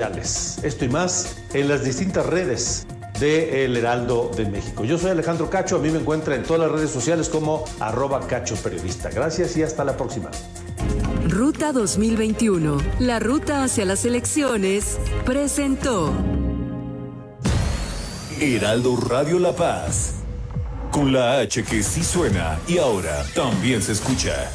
Esto y más en las distintas redes de El Heraldo de México. Yo soy Alejandro Cacho, a mí me encuentra en todas las redes sociales como arroba cacho periodista. Gracias y hasta la próxima. Ruta 2021, la ruta hacia las elecciones, presentó Heraldo Radio La Paz, con la H que sí suena y ahora también se escucha.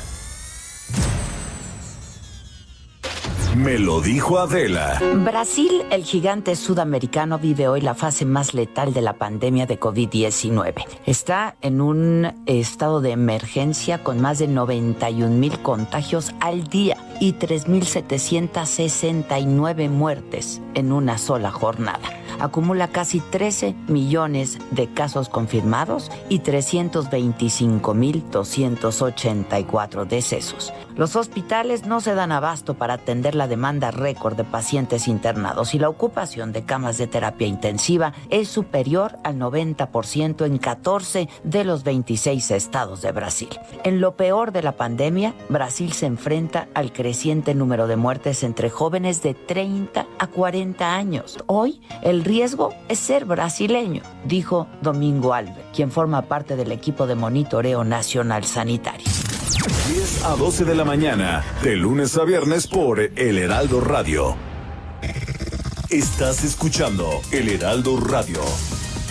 Me lo dijo Adela. Brasil, el gigante sudamericano, vive hoy la fase más letal de la pandemia de COVID-19. Está en un estado de emergencia con más de 91 mil contagios al día y 3.769 muertes en una sola jornada acumula casi 13 millones de casos confirmados y 325.284 decesos. Los hospitales no se dan abasto para atender la demanda récord de pacientes internados y la ocupación de camas de terapia intensiva es superior al 90% en 14 de los 26 estados de Brasil. En lo peor de la pandemia, Brasil se enfrenta al creciente número de muertes entre jóvenes de 30 a 40 años. Hoy, el riesgo es ser brasileño, dijo Domingo Alves, quien forma parte del equipo de monitoreo nacional sanitario. 10 a 12 de la mañana, de lunes a viernes por El Heraldo Radio. Estás escuchando El Heraldo Radio.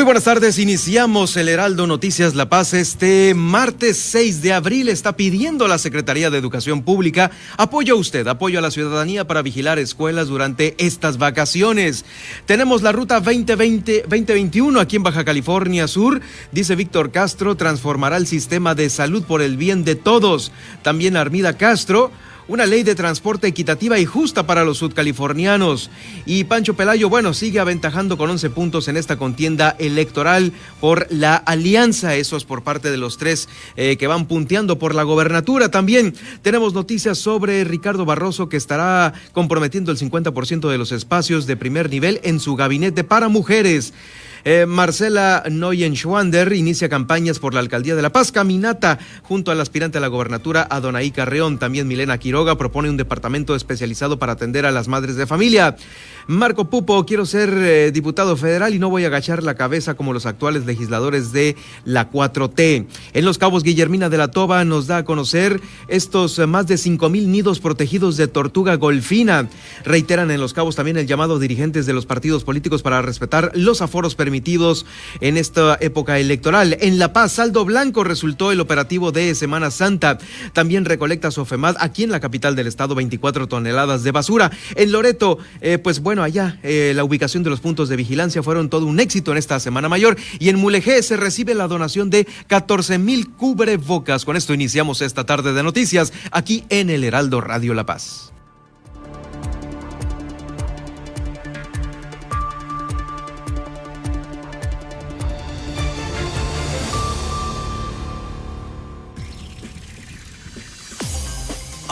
Muy buenas tardes, iniciamos el Heraldo Noticias La Paz. Este martes 6 de abril está pidiendo a la Secretaría de Educación Pública apoyo a usted, apoyo a la ciudadanía para vigilar escuelas durante estas vacaciones. Tenemos la ruta 2020-2021 aquí en Baja California Sur. Dice Víctor Castro, transformará el sistema de salud por el bien de todos. También Armida Castro una ley de transporte equitativa y justa para los sudcalifornianos. Y Pancho Pelayo, bueno, sigue aventajando con 11 puntos en esta contienda electoral por la alianza, eso es por parte de los tres eh, que van punteando por la gobernatura. También tenemos noticias sobre Ricardo Barroso que estará comprometiendo el 50% de los espacios de primer nivel en su gabinete para mujeres. Eh, Marcela Noyen-Schwander inicia campañas por la alcaldía de La Paz. Caminata junto al aspirante a la gobernatura, Adonai Carreón. También Milena Quiroga propone un departamento especializado para atender a las madres de familia. Marco Pupo, quiero ser eh, diputado federal y no voy a agachar la cabeza como los actuales legisladores de la 4T. En Los Cabos, Guillermina de la Toba nos da a conocer estos eh, más de 5 mil nidos protegidos de tortuga golfina. Reiteran en Los Cabos también el llamado a dirigentes de los partidos políticos para respetar los aforos permitidos en esta época electoral. En La Paz, saldo blanco resultó el operativo de Semana Santa. También recolecta Sofemad aquí en la capital del estado 24 toneladas de basura. En Loreto, eh, pues bueno, allá eh, la ubicación de los puntos de vigilancia fueron todo un éxito en esta Semana Mayor y en Mulegé se recibe la donación de 14 mil cubrebocas. Con esto iniciamos esta tarde de noticias aquí en el Heraldo Radio La Paz.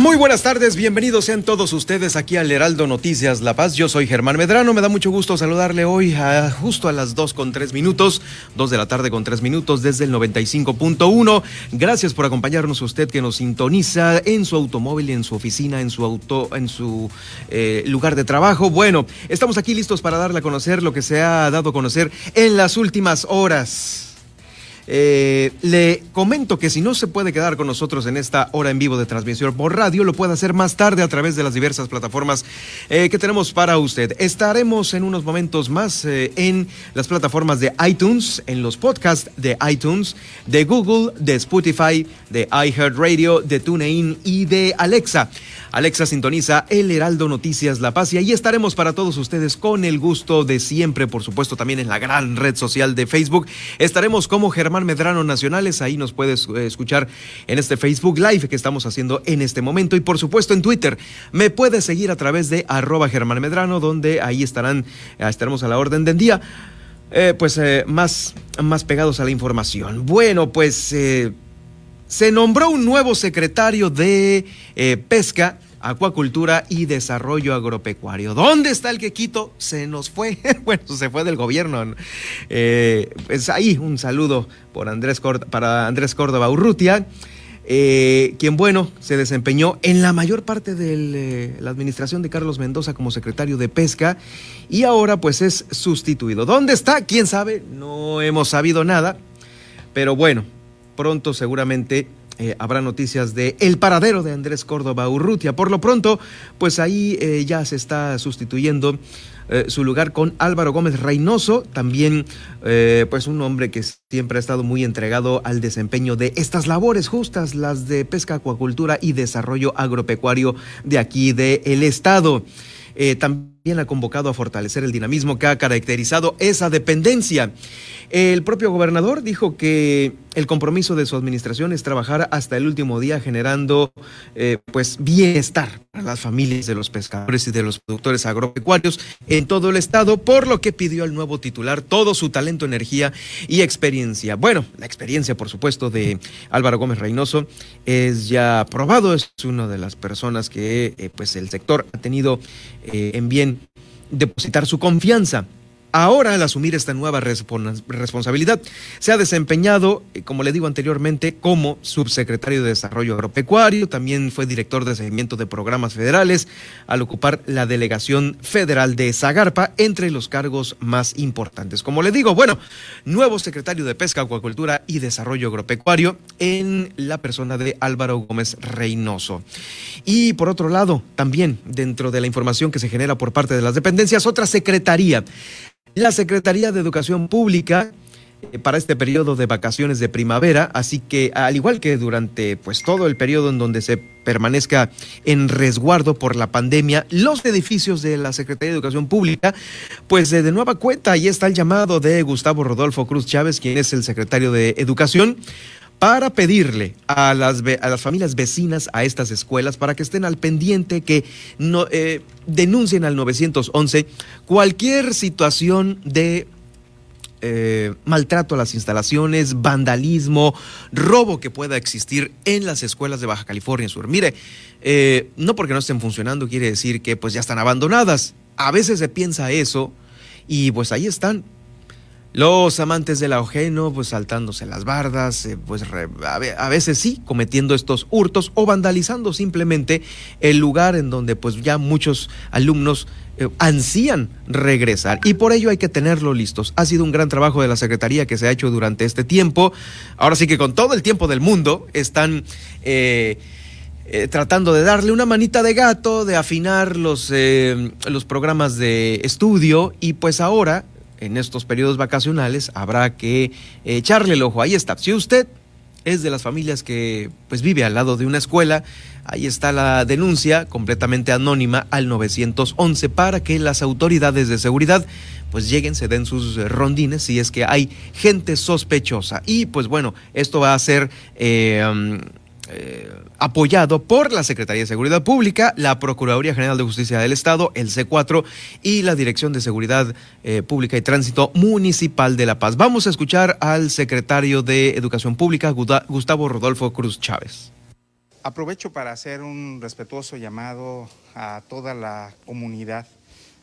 Muy buenas tardes, bienvenidos sean todos ustedes aquí al Heraldo Noticias La Paz. Yo soy Germán Medrano, me da mucho gusto saludarle hoy a, justo a las 2 con 3 minutos, 2 de la tarde con 3 minutos desde el 95.1. Gracias por acompañarnos usted que nos sintoniza en su automóvil, en su oficina, en su auto, en su eh, lugar de trabajo. Bueno, estamos aquí listos para darle a conocer lo que se ha dado a conocer en las últimas horas. Eh, le comento que si no se puede quedar con nosotros en esta hora en vivo de transmisión por radio, lo puede hacer más tarde a través de las diversas plataformas eh, que tenemos para usted. Estaremos en unos momentos más eh, en las plataformas de iTunes, en los podcasts de iTunes, de Google, de Spotify, de iHeartRadio, de TuneIn y de Alexa. Alexa sintoniza El Heraldo Noticias La Paz y ahí estaremos para todos ustedes con el gusto de siempre, por supuesto también en la gran red social de Facebook. Estaremos como Germán Medrano Nacionales, ahí nos puedes eh, escuchar en este Facebook Live que estamos haciendo en este momento y por supuesto en Twitter. Me puedes seguir a través de arroba Germán Medrano, donde ahí estarán, eh, estaremos a la orden del día. Eh, pues más, más pegados a la información. Bueno, pues se nombró un nuevo secretario de eh, Pesca, Acuacultura y Desarrollo Agropecuario. ¿Dónde está el que quito? Se nos fue. bueno, se fue del gobierno. Eh, pues ahí un saludo por Andrés para Andrés Córdoba Urrutia. Eh, quien, bueno, se desempeñó en la mayor parte de la administración de Carlos Mendoza como secretario de Pesca y ahora pues es sustituido. ¿Dónde está? ¿Quién sabe? No hemos sabido nada, pero bueno, pronto seguramente eh, habrá noticias de el paradero de Andrés Córdoba Urrutia. Por lo pronto, pues ahí eh, ya se está sustituyendo eh, su lugar con Álvaro Gómez Reynoso, también pues un hombre que siempre ha estado muy entregado al desempeño de estas labores justas, las de pesca, acuacultura y desarrollo agropecuario de aquí del el estado. también ha convocado a fortalecer el dinamismo que ha caracterizado esa dependencia. El propio gobernador dijo que el compromiso de su administración es trabajar hasta el último día generando eh, pues bienestar para las familias de los pescadores y de los productores agropecuarios en todo el estado, por lo que pidió al nuevo titular todo su talento, energía y experiencia. Bueno, la experiencia, por supuesto, de Álvaro Gómez Reynoso es ya probado, es una de las personas que eh, pues el sector ha tenido eh, en bien depositar su confianza. Ahora, al asumir esta nueva responsabilidad, se ha desempeñado, eh, como le digo anteriormente, como subsecretario de Desarrollo Agropecuario, también fue director de seguimiento de programas federales, al ocupar la delegación federal de Zagarpa, entre los cargos más importantes. Como le digo, bueno, nuevo secretario de Pesca, Acuacultura y Desarrollo Agropecuario en la persona de Álvaro Gómez Reynoso. Y por otro lado, también dentro de la información que se genera por parte de las dependencias, otra secretaría la Secretaría de Educación Pública eh, para este periodo de vacaciones de primavera, así que al igual que durante pues todo el periodo en donde se permanezca en resguardo por la pandemia, los edificios de la Secretaría de Educación Pública, pues de nueva cuenta ahí está el llamado de Gustavo Rodolfo Cruz Chávez, quien es el secretario de Educación, para pedirle a las, a las familias vecinas a estas escuelas para que estén al pendiente, que eh, denuncien al 911 cualquier situación de eh, maltrato a las instalaciones, vandalismo, robo que pueda existir en las escuelas de Baja California Sur. Mire, eh, no porque no estén funcionando quiere decir que pues ya están abandonadas. A veces se piensa eso y pues ahí están los amantes del ajeno, pues saltándose las bardas, eh, pues a veces sí, cometiendo estos hurtos o vandalizando simplemente el lugar en donde pues ya muchos alumnos eh, ansían regresar y por ello hay que tenerlo listos. Ha sido un gran trabajo de la Secretaría que se ha hecho durante este tiempo. Ahora sí que con todo el tiempo del mundo están... Eh, tratando de darle una manita de gato, de afinar los, los programas de estudio y pues ahora en estos periodos vacacionales habrá que echarle el ojo. Ahí está. Si usted es de las familias que pues vive al lado de una escuela, ahí está la denuncia completamente anónima al 911 para que las autoridades de seguridad pues lleguen, se den sus rondines si es que hay gente sospechosa. Y pues bueno, esto va a ser... Eh, eh, apoyado por la Secretaría de Seguridad Pública, la Procuraduría General de Justicia del Estado, el C4 y la Dirección de Seguridad eh, Pública y Tránsito Municipal de La Paz. Vamos a escuchar al secretario de Educación Pública, Gustavo Rodolfo Cruz Chávez. Aprovecho para hacer un respetuoso llamado a toda la comunidad,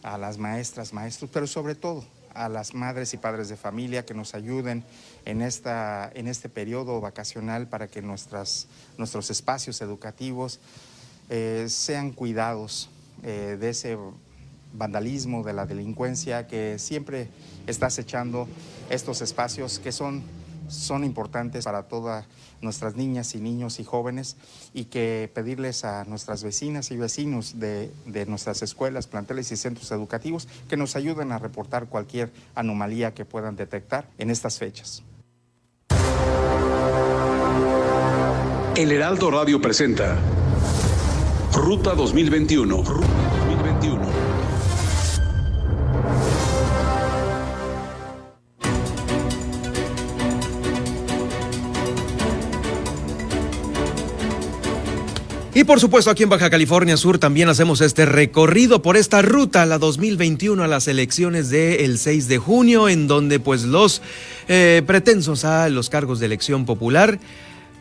a las maestras, maestros, pero sobre todo a las madres y padres de familia que nos ayuden en, esta, en este periodo vacacional para que nuestras, nuestros espacios educativos eh, sean cuidados eh, de ese vandalismo, de la delincuencia que siempre está acechando estos espacios que son, son importantes para todas nuestras niñas y niños y jóvenes y que pedirles a nuestras vecinas y vecinos de, de nuestras escuelas, planteles y centros educativos que nos ayuden a reportar cualquier anomalía que puedan detectar en estas fechas. El Heraldo Radio presenta Ruta 2021. Ruta 2021. Y por supuesto aquí en Baja California Sur también hacemos este recorrido por esta ruta, la 2021 a las elecciones del 6 de junio, en donde pues los eh, pretensos a los cargos de elección popular,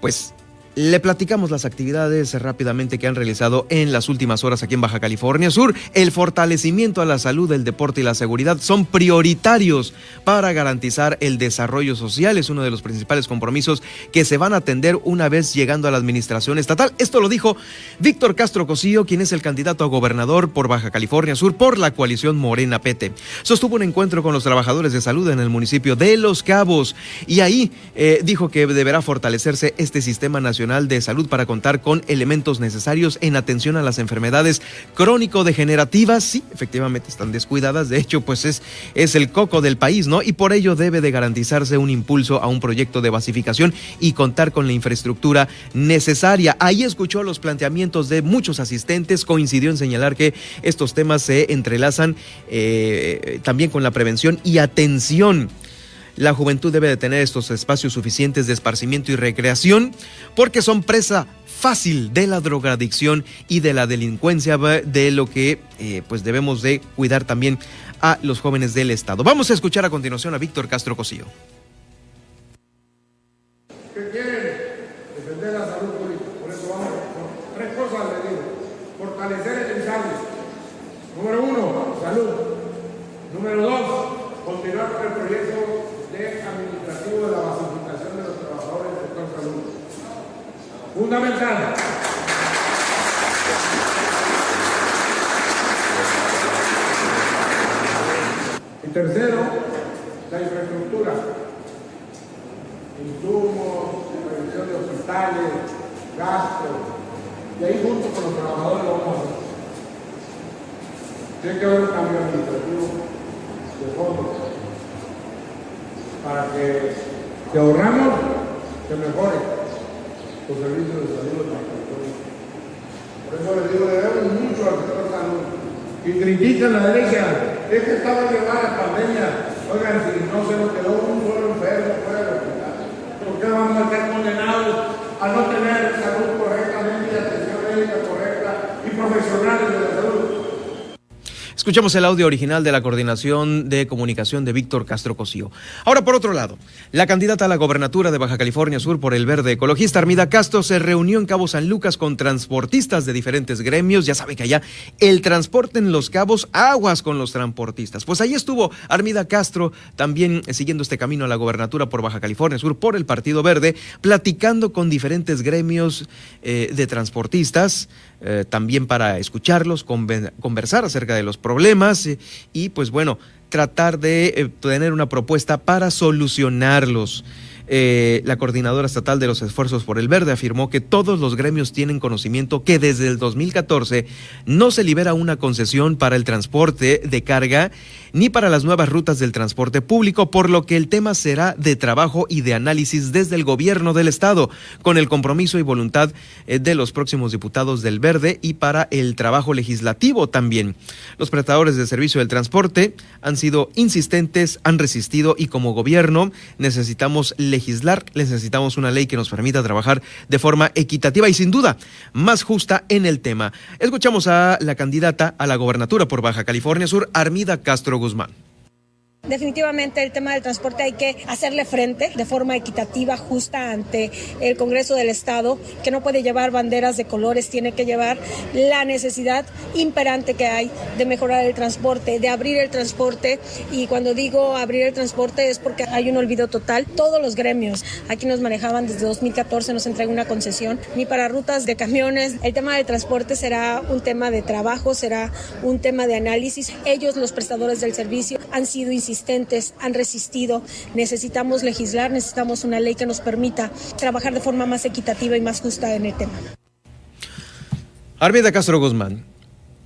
pues le platicamos las actividades rápidamente que han realizado en las últimas horas aquí en Baja California Sur. El fortalecimiento a la salud, el deporte y la seguridad son prioritarios para garantizar el desarrollo social. Es uno de los principales compromisos que se van a atender una vez llegando a la administración estatal. Esto lo dijo Víctor Castro Cosío, quien es el candidato a gobernador por Baja California Sur por la coalición Morena Pete. Sostuvo un encuentro con los trabajadores de salud en el municipio de Los Cabos y ahí eh, dijo que deberá fortalecerse este sistema nacional de Salud para contar con elementos necesarios en atención a las enfermedades crónico-degenerativas. Sí, efectivamente están descuidadas. De hecho, pues es, es el coco del país, ¿no? Y por ello debe de garantizarse un impulso a un proyecto de basificación y contar con la infraestructura necesaria. Ahí escuchó los planteamientos de muchos asistentes. Coincidió en señalar que estos temas se entrelazan eh, también con la prevención y atención la juventud debe de tener estos espacios suficientes de esparcimiento y recreación porque son presa fácil de la drogadicción y de la delincuencia, de lo que eh, pues debemos de cuidar también a los jóvenes del Estado. Vamos a escuchar a continuación a Víctor Castro Cosío. ¿Qué quieren? Defender la salud pública. Por eso vamos con tres cosas le digo. Fortalecer el ensayo. Número uno, salud. Número dos, continuar con el proyecto administrativo de la basificación de los trabajadores del sector salud. Fundamental. Y tercero, la infraestructura. Insumos, prevención de hospitales, gastos. Y ahí junto con los trabajadores lo vamos a hacer. Tiene que haber un cambio administrativo de fondo para que si ahorramos, se mejore los servicios de salud Por eso les digo, debemos mucho al sector salud. Y critican la derecha, es que estaba llevada la pandemia. Oigan, si no se nos quedó un solo enfermo fuera del hospital, ¿por qué vamos a estar condenados a no tener salud correctamente y atención médica correcta y profesionales de la salud? Escuchamos el audio original de la Coordinación de Comunicación de Víctor Castro Cosío. Ahora, por otro lado, la candidata a la gobernatura de Baja California Sur por el Verde Ecologista, Armida Castro, se reunió en Cabo San Lucas con transportistas de diferentes gremios. Ya sabe que allá el transporte en los cabos, aguas con los transportistas. Pues ahí estuvo Armida Castro también siguiendo este camino a la gobernatura por Baja California Sur por el Partido Verde, platicando con diferentes gremios eh, de transportistas. Eh, también para escucharlos, conversar acerca de los problemas eh, y pues bueno, tratar de eh, tener una propuesta para solucionarlos. Eh, la coordinadora estatal de los esfuerzos por el verde afirmó que todos los gremios tienen conocimiento que desde el 2014 no se libera una concesión para el transporte de carga ni para las nuevas rutas del transporte público, por lo que el tema será de trabajo y de análisis desde el gobierno del estado, con el compromiso y voluntad eh, de los próximos diputados del verde y para el trabajo legislativo también. Los prestadores de servicio del transporte han sido insistentes, han resistido y como gobierno necesitamos legislar, necesitamos una ley que nos permita trabajar de forma equitativa y sin duda más justa en el tema. Escuchamos a la candidata a la gobernatura por Baja California Sur, Armida Castro Guzmán. Definitivamente el tema del transporte hay que hacerle frente de forma equitativa, justa ante el Congreso del Estado, que no puede llevar banderas de colores, tiene que llevar la necesidad imperante que hay de mejorar el transporte, de abrir el transporte. Y cuando digo abrir el transporte es porque hay un olvido total. Todos los gremios aquí nos manejaban desde 2014, nos entrega una concesión, ni para rutas de camiones. El tema del transporte será un tema de trabajo, será un tema de análisis. Ellos, los prestadores del servicio, han sido insistentes, han resistido. Necesitamos legislar, necesitamos una ley que nos permita trabajar de forma más equitativa y más justa en el tema. Armida Castro Guzmán.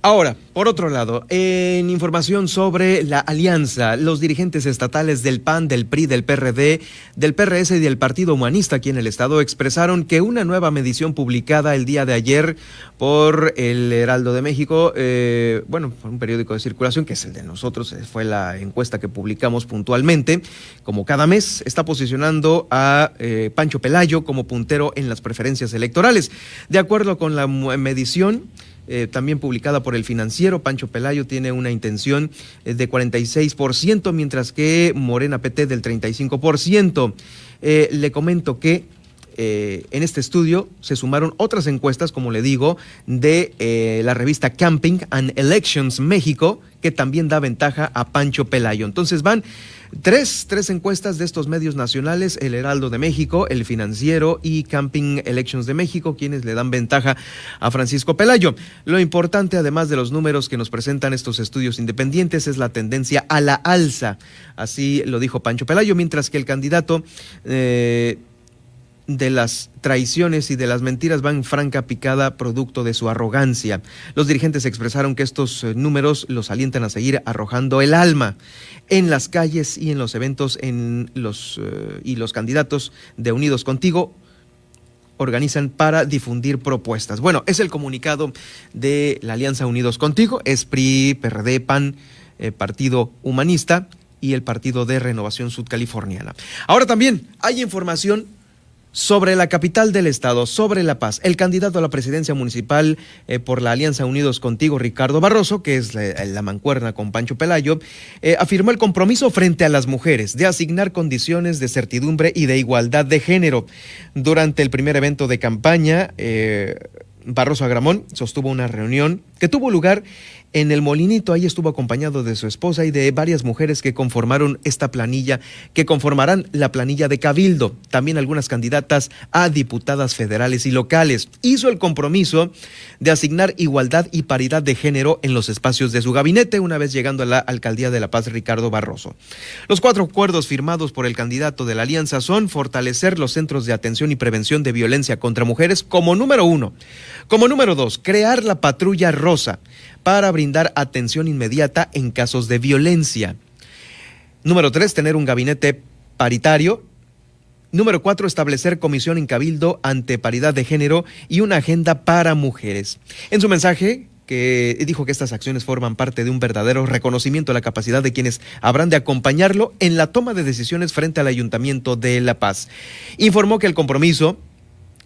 Ahora, por otro lado, en información sobre la alianza, los dirigentes estatales del PAN, del PRI, del PRD, del PRS y del Partido Humanista aquí en el Estado expresaron que una nueva medición publicada el día de ayer por el Heraldo de México, eh, bueno, por un periódico de circulación que es el de nosotros, eh, fue la encuesta que publicamos puntualmente, como cada mes, está posicionando a eh, Pancho Pelayo como puntero en las preferencias electorales. De acuerdo con la medición, eh, también publicada por el financiero. Pancho Pelayo tiene una intención eh, de 46%, mientras que Morena PT del 35%. Eh, le comento que en este estudio se sumaron otras encuestas, como le digo, de la revista Camping and Elections México, que también da ventaja a Pancho Pelayo. Entonces van Tres, tres encuestas de estos medios nacionales, el Heraldo de México, el Financiero y Camping Elections de México, quienes le dan ventaja a Francisco Pelayo. Lo importante, además de los números que nos presentan estos estudios independientes, es la tendencia a la alza. Así lo dijo Pancho Pelayo, mientras que el candidato... Eh, de las traiciones y de las mentiras van franca picada producto de su arrogancia. Los dirigentes expresaron que estos eh, números los alientan a seguir arrojando el alma en las calles y en los eventos en los, eh, y los candidatos de Unidos Contigo organizan para difundir propuestas. Bueno, es el comunicado de la Alianza Unidos Contigo, es PRI, PAN, eh, Partido Humanista y el Partido de Renovación Sudcaliforniana. Ahora también hay información sobre la capital del estado, sobre La Paz, el candidato a la presidencia municipal eh, por la Alianza Unidos Contigo, Ricardo Barroso, que es la, mancuerna con Pancho Pelayo, eh, afirmó el compromiso frente a las mujeres de asignar condiciones de certidumbre y de igualdad de género. Durante el primer evento de campaña, eh, Barroso Agramón sostuvo una reunión que tuvo lugar en el Molinito. Ahí estuvo acompañado de su esposa y de varias mujeres que conformaron esta planilla, que conformarán la planilla de Cabildo. También algunas candidatas a diputadas federales y locales. Hizo el compromiso de asignar igualdad y paridad de género en los espacios de su gabinete una vez llegando a la alcaldía de La Paz, Ricardo Barroso. Los cuatro acuerdos firmados por el candidato de la alianza son fortalecer los centros de atención y prevención de violencia contra mujeres como número uno. Como número dos, crear la patrulla rosa para brindar atención inmediata en casos de violencia. Número tres, tener un gabinete paritario. Número cuatro, establecer comisión en cabildo ante paridad de género y una agenda para mujeres. En su mensaje, que dijo que estas acciones forman parte de un verdadero reconocimiento a la capacidad de quienes habrán de acompañarlo en la toma de decisiones frente al Ayuntamiento de La Paz. Informó que el compromiso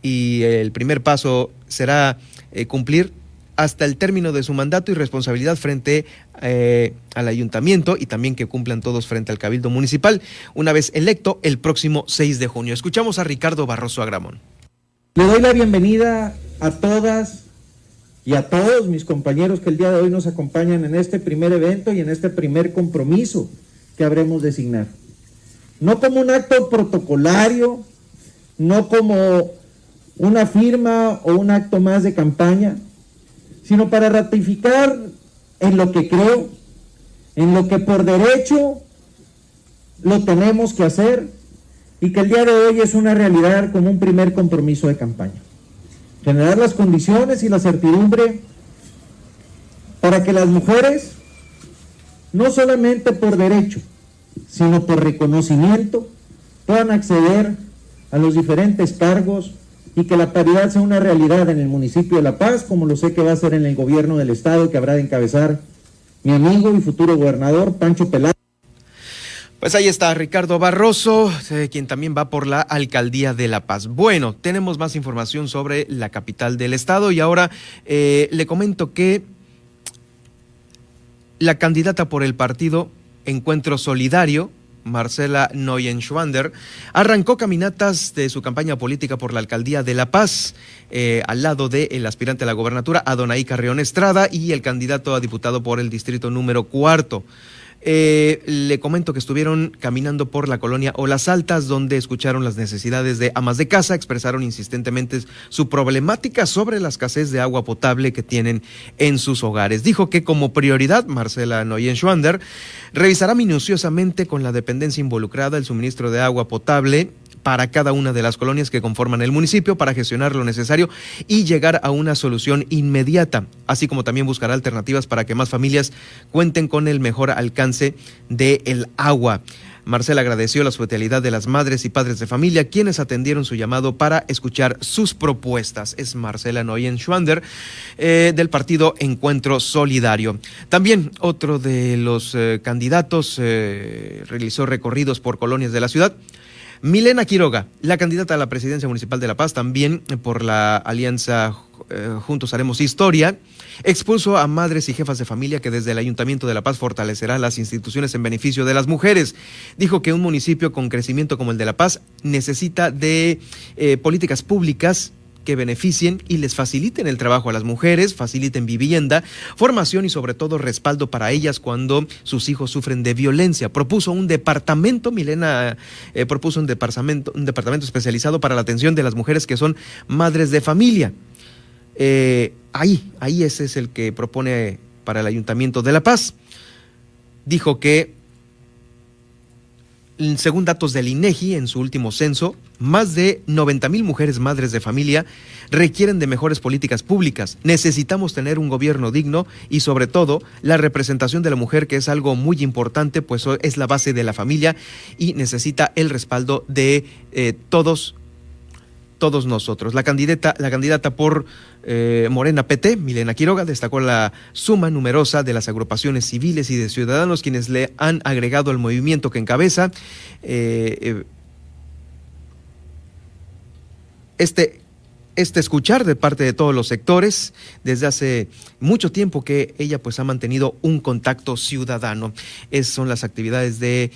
y el primer paso será eh, cumplir hasta el término de su mandato y responsabilidad frente eh, al ayuntamiento y también que cumplan todos frente al cabildo municipal una vez electo el próximo 6 de junio. Escuchamos a Ricardo Barroso Agramón. Le doy la bienvenida a todas y a todos mis compañeros que el día de hoy nos acompañan en este primer evento y en este primer compromiso que habremos designar. No como un acto protocolario, no como una firma o un acto más de campaña, sino para ratificar en lo que creo, en lo que por derecho lo tenemos que hacer y que el día de hoy es una realidad como un primer compromiso de campaña. Generar las condiciones y la certidumbre para que las mujeres, no solamente por derecho, sino por reconocimiento, puedan acceder a los diferentes cargos y que la paridad sea una realidad en el municipio de La Paz, como lo sé que va a ser en el gobierno del estado que habrá de encabezar mi amigo y futuro gobernador Pancho Peláez. Pues ahí está Ricardo Barroso, eh, quien también va por la alcaldía de La Paz. Bueno, tenemos más información sobre la capital del estado y ahora eh, le comento que la candidata por el partido Encuentro Solidario, Marcela Neuenschwander, arrancó caminatas de su campaña política por la alcaldía de La Paz, eh, al lado del aspirante a la gobernatura, Adonai Carrión Estrada, y el candidato a diputado por el distrito número cuarto. Eh, le comento que estuvieron caminando por la colonia Olas Altas, donde escucharon las necesidades de amas de casa, expresaron insistentemente su problemática sobre la escasez de agua potable que tienen en sus hogares. Dijo que como prioridad, Marcela Noyen-Schwander revisará minuciosamente con la dependencia involucrada el suministro de agua potable para cada una de las colonias que conforman el municipio para gestionar lo necesario y llegar a una solución inmediata, así como también buscar alternativas para que más familias cuenten con el mejor alcance del agua. Marcela agradeció la hospitalidad de las madres y padres de familia, quienes atendieron su llamado para escuchar sus propuestas. Es Marcela Noyen Schwander, eh, del partido Encuentro Solidario. También otro de los eh, candidatos eh, realizó recorridos por colonias de la ciudad. Milena Quiroga, la candidata a la presidencia municipal de La Paz, también por la alianza eh, Juntos Haremos Historia, expuso a madres y jefas de familia que desde el Ayuntamiento de La Paz fortalecerá las instituciones en beneficio de las mujeres. Dijo que un municipio con crecimiento como el de La Paz necesita de eh, políticas públicas que beneficien y les faciliten el trabajo a las mujeres, faciliten vivienda, formación y sobre todo respaldo para ellas cuando sus hijos sufren de violencia. Propuso un departamento, Milena eh, propuso un departamento, un departamento especializado para la atención de las mujeres que son madres de familia. Eh, ahí, ahí ese es el que propone para el Ayuntamiento de La Paz. Dijo que según datos del INEGI en su último censo, más de 90 mil mujeres madres de familia requieren de mejores políticas públicas. Necesitamos tener un gobierno digno y sobre todo la representación de la mujer, que es algo muy importante, pues es la base de la familia y necesita el respaldo de eh, todos todos nosotros. La candidata, la candidata por eh, Morena PT, Milena Quiroga, destacó la suma numerosa de las agrupaciones civiles y de ciudadanos quienes le han agregado al movimiento que encabeza eh, eh, este, este escuchar de parte de todos los sectores desde hace mucho tiempo que ella pues ha mantenido un contacto ciudadano. Esas son las actividades de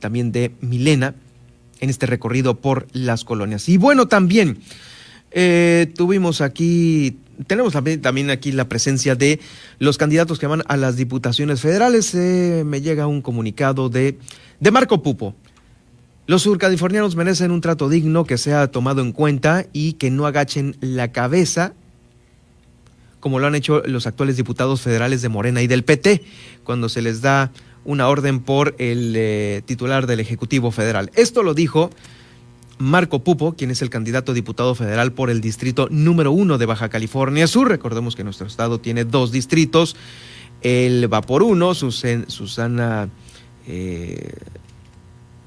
también de Milena en este recorrido por las colonias. Y bueno, también eh, tuvimos aquí, tenemos también, aquí la presencia de los candidatos que van a las diputaciones federales. Eh, me llega un comunicado de, de Marco Pupo. Los surcalifornianos merecen un trato digno que sea tomado en cuenta y que no agachen la cabeza como lo han hecho los actuales diputados federales de Morena y del PT, cuando se les da una orden por el eh, titular del Ejecutivo Federal. Esto lo dijo Marco Pupo, quien es el candidato a diputado federal por el distrito número uno de Baja California Sur. Recordemos que nuestro estado tiene dos distritos. Él va por uno, Susana eh,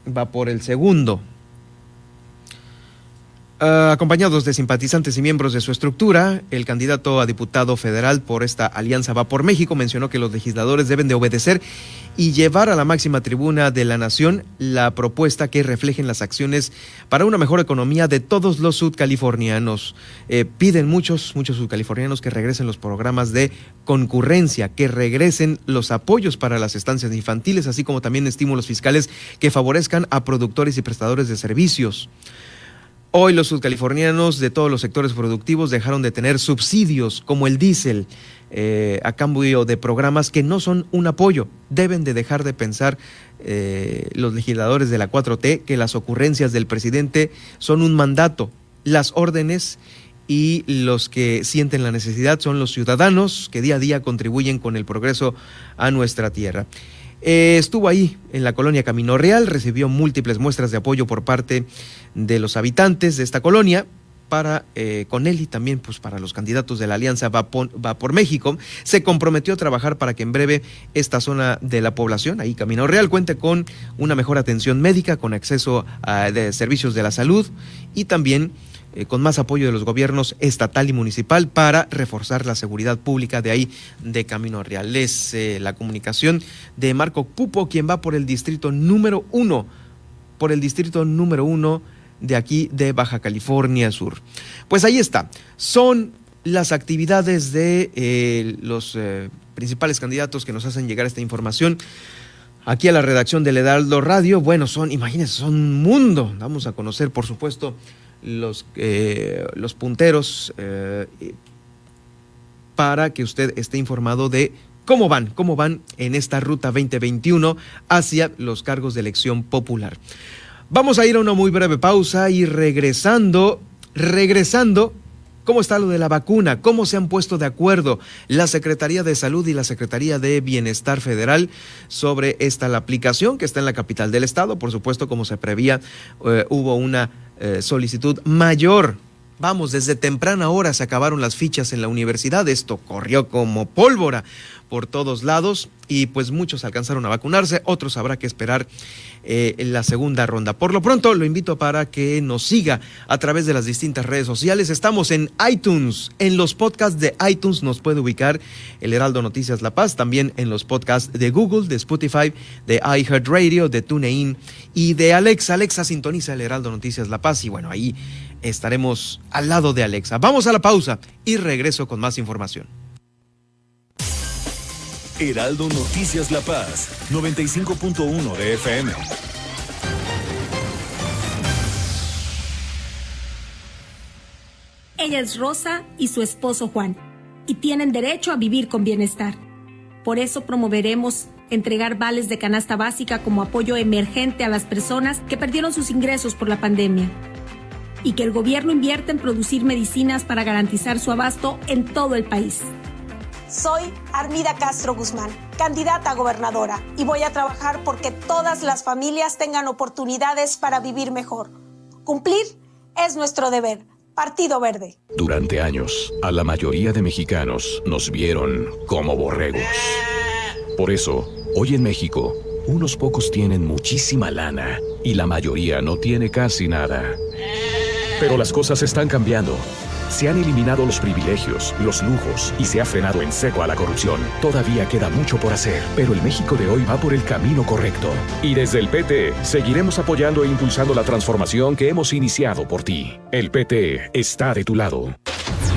va por el segundo. Ah, acompañados de simpatizantes y miembros de su estructura, el candidato a diputado federal por esta alianza Va por México mencionó que los legisladores deben de obedecer y llevar a la máxima tribuna de la nación la propuesta que reflejen las acciones para una mejor economía de todos los sudcalifornianos. Eh, piden muchos, muchos sudcalifornianos que regresen los programas de concurrencia, que regresen los apoyos para las estancias infantiles, así como también estímulos fiscales que favorezcan a productores y prestadores de servicios. Hoy los sudcalifornianos de todos los sectores productivos dejaron de tener subsidios como el diésel eh, a cambio de programas que no son un apoyo. Deben de dejar de pensar eh, los legisladores de la 4T que las ocurrencias del presidente son un mandato. Las órdenes y los que sienten la necesidad son los ciudadanos que día a día contribuyen con el progreso a nuestra tierra. Eh, estuvo ahí en la colonia Camino Real, recibió múltiples muestras de apoyo por parte de los habitantes de esta colonia para eh, con él y también pues para los candidatos de la alianza va por, México. Se comprometió a trabajar para que en breve esta zona de la población ahí Camino Real cuente con una mejor atención médica con acceso a servicios de la salud y también eh, con más apoyo de los gobiernos estatal y municipal para reforzar la seguridad pública de ahí de Camino Real. Es eh, la comunicación de Marco Pupo, quien va por el distrito número uno, por el distrito número uno de aquí de Baja California Sur. Pues ahí está, son las actividades de eh, los principales candidatos que nos hacen llegar esta información. aquí a la redacción del Heraldo Radio. Bueno, son, imagínense, son un mundo. Vamos a conocer, por supuesto, los, eh, los punteros eh, para que usted esté informado de cómo van, cómo van en esta ruta 2021 hacia los cargos de elección popular. Vamos a ir a una muy breve pausa y regresando, regresando, ¿Cómo está lo de la vacuna? ¿Cómo se han puesto de acuerdo la Secretaría de Salud y la Secretaría de Bienestar Federal sobre esta la aplicación que está en la capital del estado? Por supuesto, como se prevía, eh, hubo una eh, solicitud mayor. Vamos, desde temprana hora se acabaron las fichas en la universidad. Esto corrió como pólvora por todos lados y pues muchos alcanzaron a vacunarse, otros habrá que esperar eh, la segunda ronda. Por lo pronto, lo invito para que nos siga a través de las distintas redes sociales. Estamos en iTunes, en los podcasts de iTunes nos puede ubicar el Heraldo Noticias La Paz, también en los podcasts de Google, de Spotify, de iHeartRadio, de TuneIn y de Alexa. Alexa sintoniza el Heraldo Noticias La Paz y bueno, ahí estaremos al lado de Alexa. Vamos a la pausa y regreso con más información. Heraldo Noticias La Paz, 95.1 de FM. Ella es Rosa y su esposo Juan, y tienen derecho a vivir con bienestar. Por eso promoveremos entregar vales de canasta básica como apoyo emergente a las personas que perdieron sus ingresos por la pandemia. Y que el gobierno invierta en producir medicinas para garantizar su abasto en todo el país. Soy Armida Castro Guzmán, candidata a gobernadora, y voy a trabajar porque todas las familias tengan oportunidades para vivir mejor. Cumplir es nuestro deber. Partido Verde. Durante años, a la mayoría de mexicanos nos vieron como borregos. Por eso, hoy en México, unos pocos tienen muchísima lana y la mayoría no tiene casi nada. Pero las cosas están cambiando. Se han eliminado los privilegios, los lujos y se ha frenado en seco a la corrupción. Todavía queda mucho por hacer, pero el México de hoy va por el camino correcto. Y desde el PT seguiremos apoyando e impulsando la transformación que hemos iniciado por ti. El PT está de tu lado.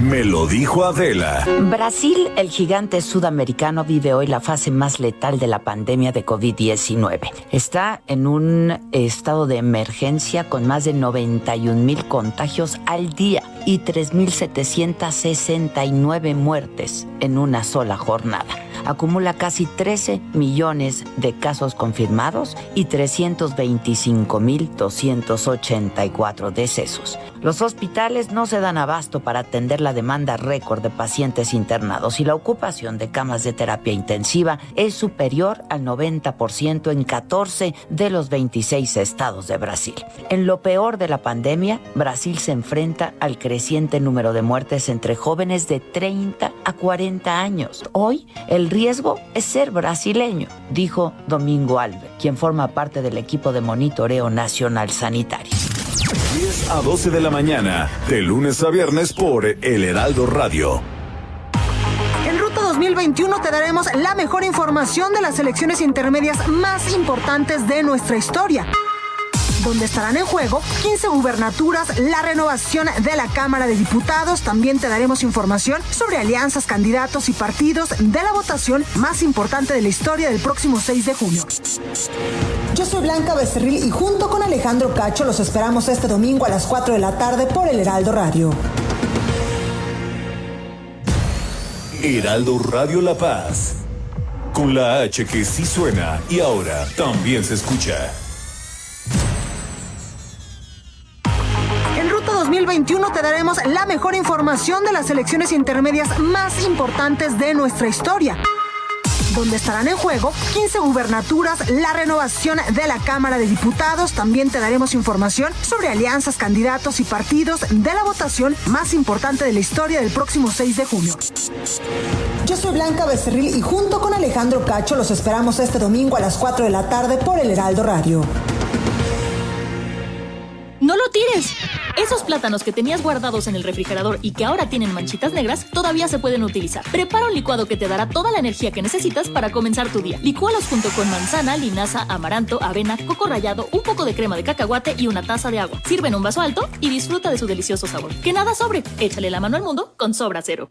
Me lo dijo Adela. Brasil, el gigante sudamericano, vive hoy la fase más letal de la pandemia de COVID-19. Está en un estado de emergencia con más de 91 mil contagios al día y 3.769 muertes en una sola jornada. Acumula casi 13 millones de casos confirmados y 325.284 decesos. Los hospitales no se dan abasto para atender la demanda récord de pacientes internados y la ocupación de camas de terapia intensiva es superior al 90% en 14 de los 26 estados de Brasil. En lo peor de la pandemia, Brasil se enfrenta al creciente número de muertes entre jóvenes de 30 a 40 años. Hoy, el riesgo es ser brasileño, dijo Domingo Alves, quien forma parte del equipo de monitoreo nacional sanitario. 10 a 12 de la mañana, de lunes a viernes por El Heraldo Radio. En Ruta 2021 te daremos la mejor información de las elecciones intermedias más importantes de nuestra historia donde estarán en juego 15 gubernaturas, la renovación de la Cámara de Diputados. También te daremos información sobre alianzas, candidatos y partidos de la votación más importante de la historia del próximo 6 de junio. Yo soy Blanca Becerril y junto con Alejandro Cacho los esperamos este domingo a las 4 de la tarde por el Heraldo Radio. Heraldo Radio La Paz. Con la H que sí suena y ahora también se escucha. 21 te daremos la mejor información de las elecciones intermedias más importantes de nuestra historia donde estarán en juego 15 gubernaturas, la renovación de la Cámara de Diputados. También te daremos información sobre alianzas, candidatos y partidos de la votación más importante de la historia del próximo 6 de junio. Yo soy Blanca Becerril y junto con Alejandro Cacho los esperamos este domingo a las 4 de la tarde por el Heraldo Radio. ¡No lo tires! Esos plátanos que tenías guardados en el refrigerador y que ahora tienen manchitas negras todavía se pueden utilizar. Prepara un licuado que te dará toda la energía que necesitas para comenzar tu día. Licúalos junto con manzana, linaza, amaranto, avena, coco rallado, un poco de crema de cacahuate y una taza de agua. Sirve en un vaso alto y disfruta de su delicioso sabor. Que nada sobre. Échale la mano al mundo con Sobra Cero.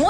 Muy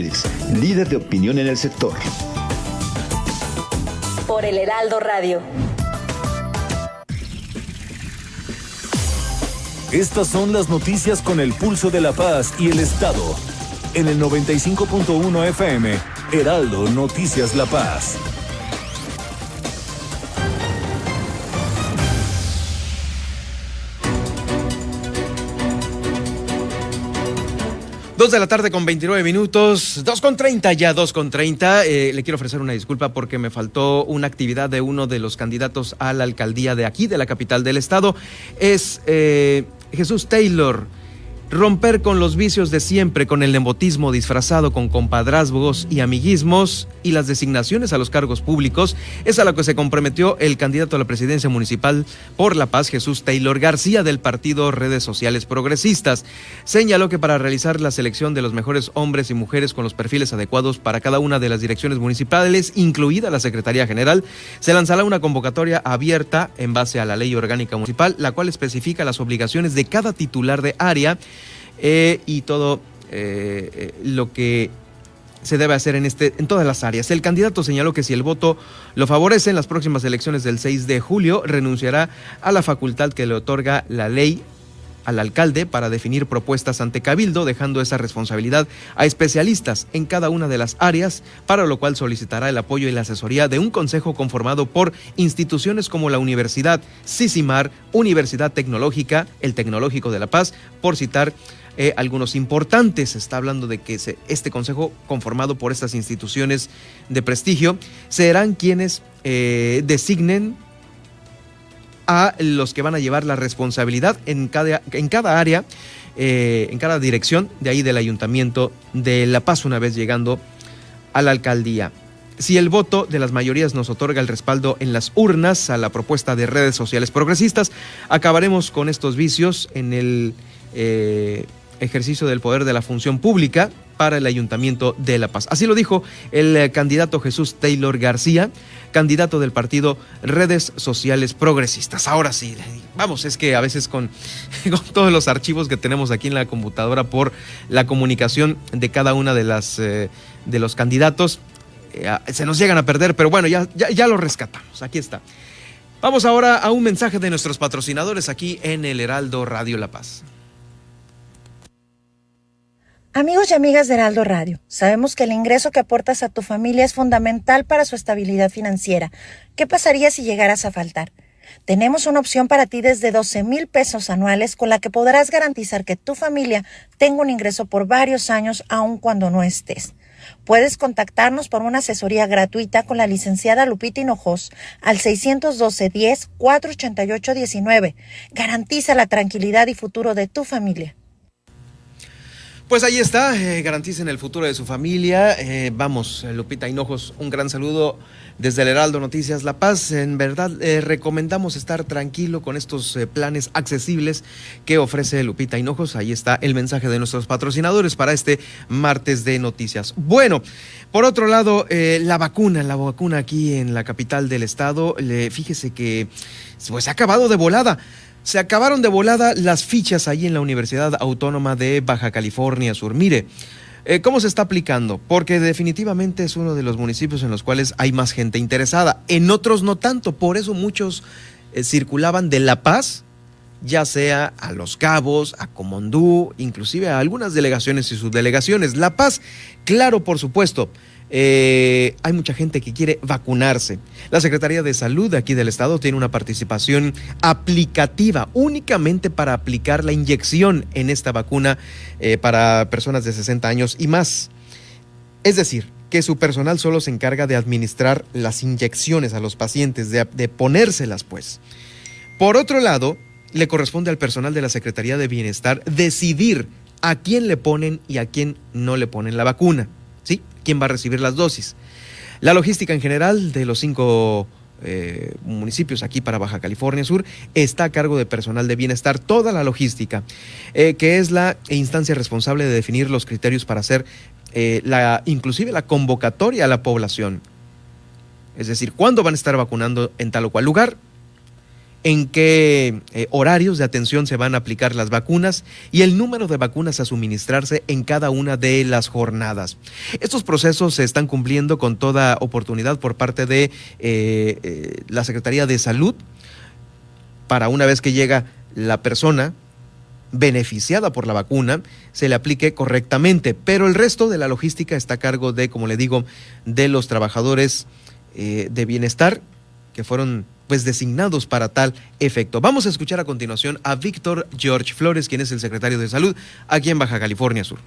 líder de opinión en el sector. Por el Heraldo Radio. Estas son las noticias con el pulso de la paz y el Estado. En el 95.1 FM, Heraldo Noticias La Paz. Dos de la tarde con 29 minutos, dos con 30 ya, dos con 30. Eh, le quiero ofrecer una disculpa porque me faltó una actividad de uno de los candidatos a la alcaldía de aquí, de la capital del estado. Es eh, Jesús Taylor romper con los vicios de siempre, con el nepotismo disfrazado con compadrazgos y amiguismos y las designaciones a los cargos públicos, es a lo que se comprometió el candidato a la presidencia municipal por la paz, Jesús Taylor García, del partido Redes Sociales Progresistas. Señaló que para realizar la selección de los mejores hombres y mujeres con los perfiles adecuados para cada una de las direcciones municipales, incluida la Secretaría General, se lanzará una convocatoria abierta en base a la ley orgánica municipal, la cual especifica las obligaciones de cada titular de área eh, y todo eh, eh, lo que se debe hacer en, este, en todas las áreas. El candidato señaló que si el voto lo favorece en las próximas elecciones del 6 de julio, renunciará a la facultad que le otorga la ley al alcalde para definir propuestas ante Cabildo, dejando esa responsabilidad a especialistas en cada una de las áreas, para lo cual solicitará el apoyo y la asesoría de un consejo conformado por instituciones como la Universidad Sisimar, Universidad Tecnológica, el Tecnológico de La Paz, por citar eh, algunos importantes. está hablando de que este consejo, conformado por estas instituciones de prestigio, serán quienes eh, designen a los que van a llevar la responsabilidad en cada, en cada área, eh, en cada dirección de ahí del Ayuntamiento de La Paz, una vez llegando a la alcaldía. Si el voto de las mayorías nos otorga el respaldo en las urnas a la propuesta de redes sociales progresistas, acabaremos con estos vicios en el ejercicio del poder de la función pública para el Ayuntamiento de La Paz. Así lo dijo el eh, candidato Jesús Taylor García, candidato del partido Redes Sociales Progresistas. Ahora sí, vamos, es que a veces con, todos los archivos que tenemos aquí en la computadora por la comunicación de cada una de las eh, de los candidatos, eh, se nos llegan a perder, pero bueno, ya, ya lo rescatamos. Aquí está. Vamos ahora a un mensaje de nuestros patrocinadores aquí en el Heraldo Radio La Paz. Amigos y amigas de Heraldo Radio, sabemos que el ingreso que aportas a tu familia es fundamental para su estabilidad financiera. ¿Qué pasaría si llegaras a faltar? Tenemos una opción para ti desde 12 mil pesos anuales con la que podrás garantizar que tu familia tenga un ingreso por varios años aun cuando no estés. Puedes contactarnos por una asesoría gratuita con la licenciada Lupita Hinojos al 612-10-488-19. Garantiza la tranquilidad y futuro de tu familia. Pues ahí está, eh, garanticen el futuro de su familia. Eh, vamos, eh, Lupita Hinojos, un gran saludo desde el Heraldo Noticias La Paz. En verdad, recomendamos estar tranquilo con estos planes accesibles que ofrece Lupita Hinojos. Ahí está el mensaje de nuestros patrocinadores para este martes de noticias. Bueno, por otro lado, la vacuna, la vacuna aquí en la capital del estado, fíjese que pues, se ha acabado de volada. Se acabaron de volada las fichas ahí en la Universidad Autónoma de Baja California Sur. Mire, eh, ¿cómo se está aplicando? Porque definitivamente es uno de los municipios en los cuales hay más gente interesada. En otros no tanto. Por eso muchos eh, circulaban de La Paz ya sea a Los Cabos, a Comondú, inclusive a algunas delegaciones y subdelegaciones. La Paz, claro, por supuesto. Eh, hay mucha gente que quiere vacunarse. La Secretaría de Salud aquí del Estado tiene una participación aplicativa únicamente para aplicar la inyección en esta vacuna eh, para personas de 60 años y más. Es decir, que su personal solo se encarga de administrar las inyecciones a los pacientes, de, de ponérselas pues. Por otro lado, le corresponde al personal de la Secretaría de Bienestar decidir a quién le ponen y a quién no le ponen la vacuna quién va a recibir las dosis. La logística en general de los cinco eh, municipios aquí para Baja California Sur está a cargo de personal de bienestar, toda la logística, eh, que es la instancia responsable de definir los criterios para hacer eh, la, inclusive la convocatoria a la población. Es decir, cuándo van a estar vacunando en tal o cual lugar, en qué eh, horarios de atención se van a aplicar las vacunas y el número de vacunas a suministrarse en cada una de las jornadas. Estos procesos se están cumpliendo con toda oportunidad por parte de eh, eh, la Secretaría de Salud para una vez que llega la persona beneficiada por la vacuna se le aplique correctamente, pero el resto de la logística está a cargo de, como le digo, de los trabajadores de bienestar que fueron pues designados para tal efecto. Vamos a escuchar a continuación a Víctor George Flores, quien es el secretario de Salud aquí en Baja California Sur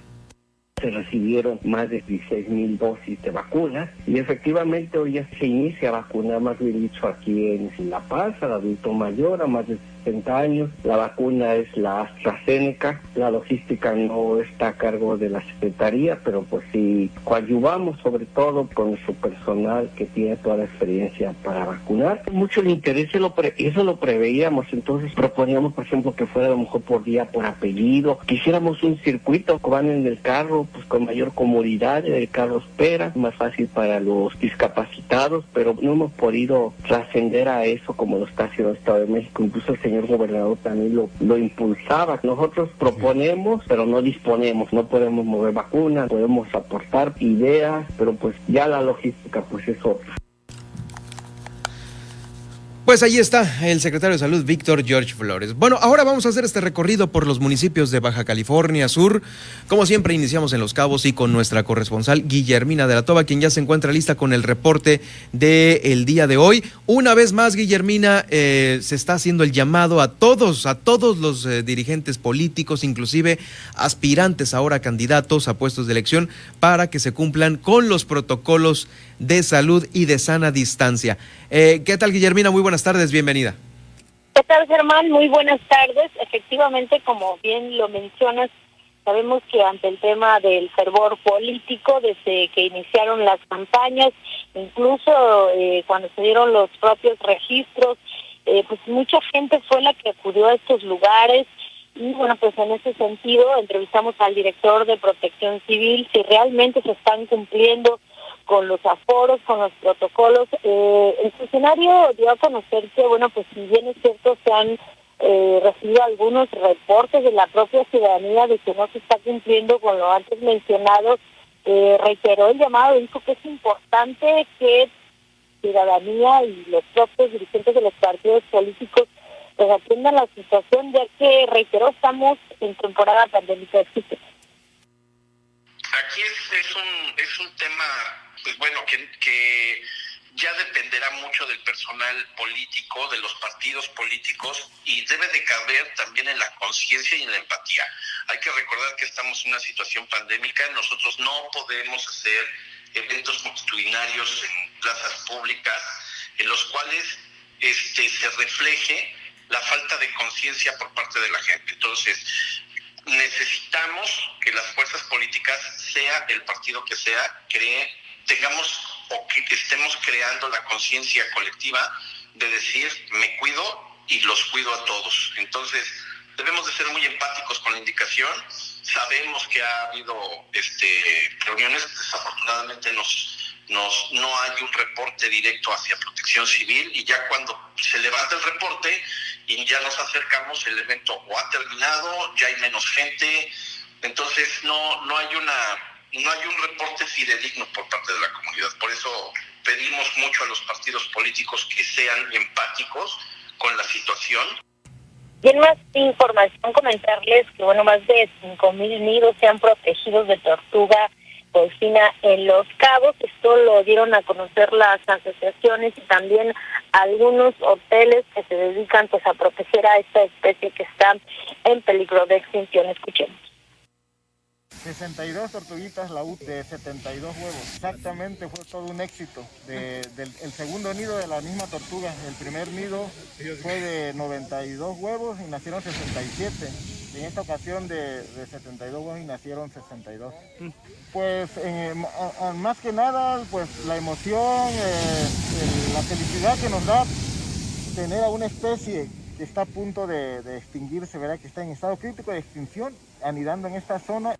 se recibieron más de 16 mil dosis de vacunas y efectivamente hoy ya se inicia a vacunar, más bien dicho, aquí en La Paz, al adulto mayor, a más de años. La vacuna es la AstraZeneca. La logística no está a cargo de la Secretaría, pero pues sí coadyuvamos sobre todo con su personal que tiene toda la experiencia para vacunar. Mucho el interés, lo eso lo preveíamos, entonces proponíamos, por ejemplo, que fuera a lo mejor por día, por apellido. Quisiéramos un circuito que van en el carro, pues con mayor comodidad, el carro espera, más fácil para los discapacitados, pero no hemos podido trascender a eso como lo está haciendo el Estado de México. Incluso el señor señor gobernador también lo, lo impulsaba. Nosotros proponemos, pero no disponemos, no podemos mover vacunas, podemos aportar ideas, pero pues ya la logística pues es otra. Pues ahí está el secretario de Salud, Víctor George Flores. Bueno, ahora vamos a hacer este recorrido por los municipios de Baja California Sur. Como siempre, iniciamos en Los Cabos y con nuestra corresponsal Guillermina de la Toba, quien ya se encuentra lista con el reporte del día de hoy. Una vez más, Guillermina, eh, se está haciendo el llamado a todos, a todos los eh, dirigentes políticos, inclusive aspirantes ahora candidatos a puestos de elección, para que se cumplan con los protocolos de salud y de sana distancia. Eh, ¿Qué tal, Guillermina? Muy buenas tardes, bienvenida. ¿Qué tal, Germán? Muy buenas tardes. Efectivamente, como bien lo mencionas, sabemos que ante el tema del fervor político, desde que iniciaron las campañas, incluso eh, cuando se dieron los propios registros, eh, pues mucha gente fue la que acudió a estos lugares. Y bueno, pues en ese sentido entrevistamos al director de Protección Civil si realmente se están cumpliendo con los aforos, con los protocolos. Eh, el funcionario dio a conocer que, bueno, pues si bien es cierto, se han eh, recibido algunos reportes de la propia ciudadanía de que no se está cumpliendo con lo antes mencionado, eh, reiteró el llamado, dijo que es importante que ciudadanía y los propios dirigentes de los partidos políticos pues atiendan la situación, ya que, reiteró, estamos en temporada pandémica. Aquí es, es, un, es un tema pues bueno, que, ya dependerá mucho del personal político, de los partidos políticos y debe de caber también en la conciencia y en la empatía. Hay que recordar que estamos en una situación pandémica, nosotros no podemos hacer eventos multitudinarios en plazas públicas en los cuales este, se refleje la falta de conciencia por parte de la gente. Entonces, necesitamos que las fuerzas políticas, sea el partido que sea, cree tengamos o que estemos creando la conciencia colectiva de decir me cuido y los cuido a todos. Entonces, debemos de ser muy empáticos con la indicación. Sabemos que ha habido este, reuniones, desafortunadamente nos, nos, no hay un reporte directo hacia protección civil y ya cuando se levanta el reporte y ya nos acercamos, el evento o ha terminado, ya hay menos gente, entonces no, no hay una no hay un reporte fidedigno por parte de la comunidad. Por eso pedimos mucho a los partidos políticos que sean empáticos con la situación. Y en más información, comentarles que bueno, más de 5.000 nidos se han protegido de tortuga porcina en Los Cabos. Esto lo dieron a conocer las asociaciones y también algunos hoteles que se dedican pues a proteger a esta especie que está en peligro de extinción. Escuchemos. 62 tortuguitas la U de 72 huevos. Exactamente, fue todo un éxito. del, el segundo nido de la misma tortuga. El primer nido fue de 92 huevos y nacieron 67. En esta ocasión de, 72 huevos y nacieron 62. Pues más que nada, pues la emoción, eh, la felicidad que nos da tener a una especie que está a punto de, de extinguirse, ¿verdad? que está en estado crítico de extinción, anidando en esta zona.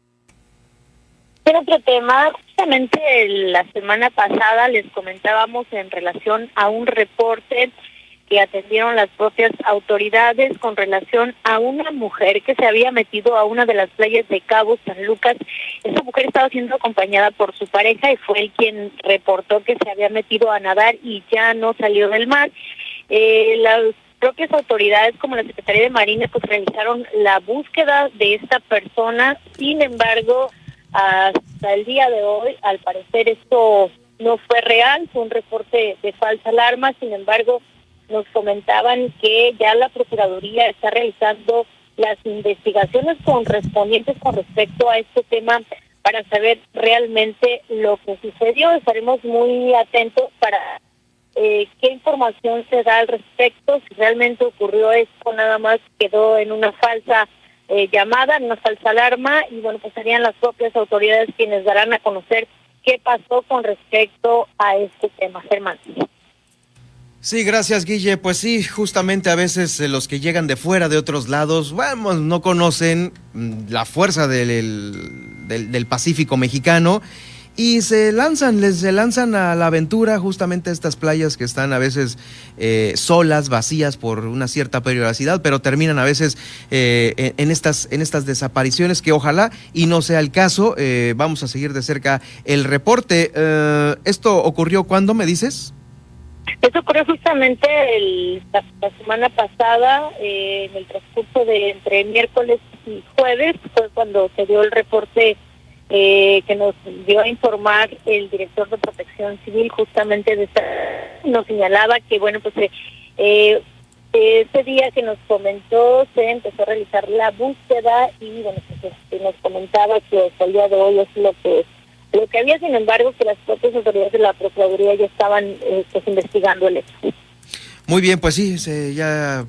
En otro tema, justamente la semana pasada les comentábamos en relación a un reporte que atendieron las propias autoridades con relación a una mujer que se había metido a una de las playas de Cabo San Lucas. Esa mujer estaba siendo acompañada por su pareja y fue él quien reportó que se había metido a nadar y ya no salió del mar. Eh, las propias autoridades como la Secretaría de Marina pues realizaron la búsqueda de esta persona, sin embargo, hasta el día de hoy, al parecer esto no fue real, fue un reporte de falsa alarma, sin embargo, nos comentaban que ya la Procuraduría está realizando las investigaciones correspondientes con respecto a este tema para saber realmente lo que sucedió. Estaremos muy atentos para eh, qué información se da al respecto, si realmente ocurrió esto, nada más quedó en una falsa eh, llamada, una falsa alarma, y bueno, pues serían las propias autoridades quienes darán a conocer qué pasó con respecto a este tema. Germán. Sí, gracias Guille. Pues sí, justamente a veces eh, los que llegan de fuera, de otros lados, bueno, no conocen mm, la fuerza del, del Pacífico mexicano y se lanzan, les se lanzan a la aventura justamente estas playas que están a veces eh, solas, vacías por una cierta periodicidad, pero terminan a veces eh, en, estas, en estas desapariciones que ojalá y no sea el caso. Eh, vamos a seguir de cerca el reporte. ¿Esto ocurrió cuándo, me dices? Esto ocurrió justamente la, semana pasada, en el transcurso de entre miércoles y jueves, fue cuando se dio el reporte eh, que nos dio a informar el director de Protección Civil justamente de esta, nos señalaba que bueno pues eh, eh, ese día que nos comentó se empezó a realizar la búsqueda y bueno pues este, nos comentaba que hasta el día de hoy es lo que lo que había sin embargo que las propias autoridades de la procuraduría ya estaban pues investigando el hecho. Muy bien, pues sí, se, ya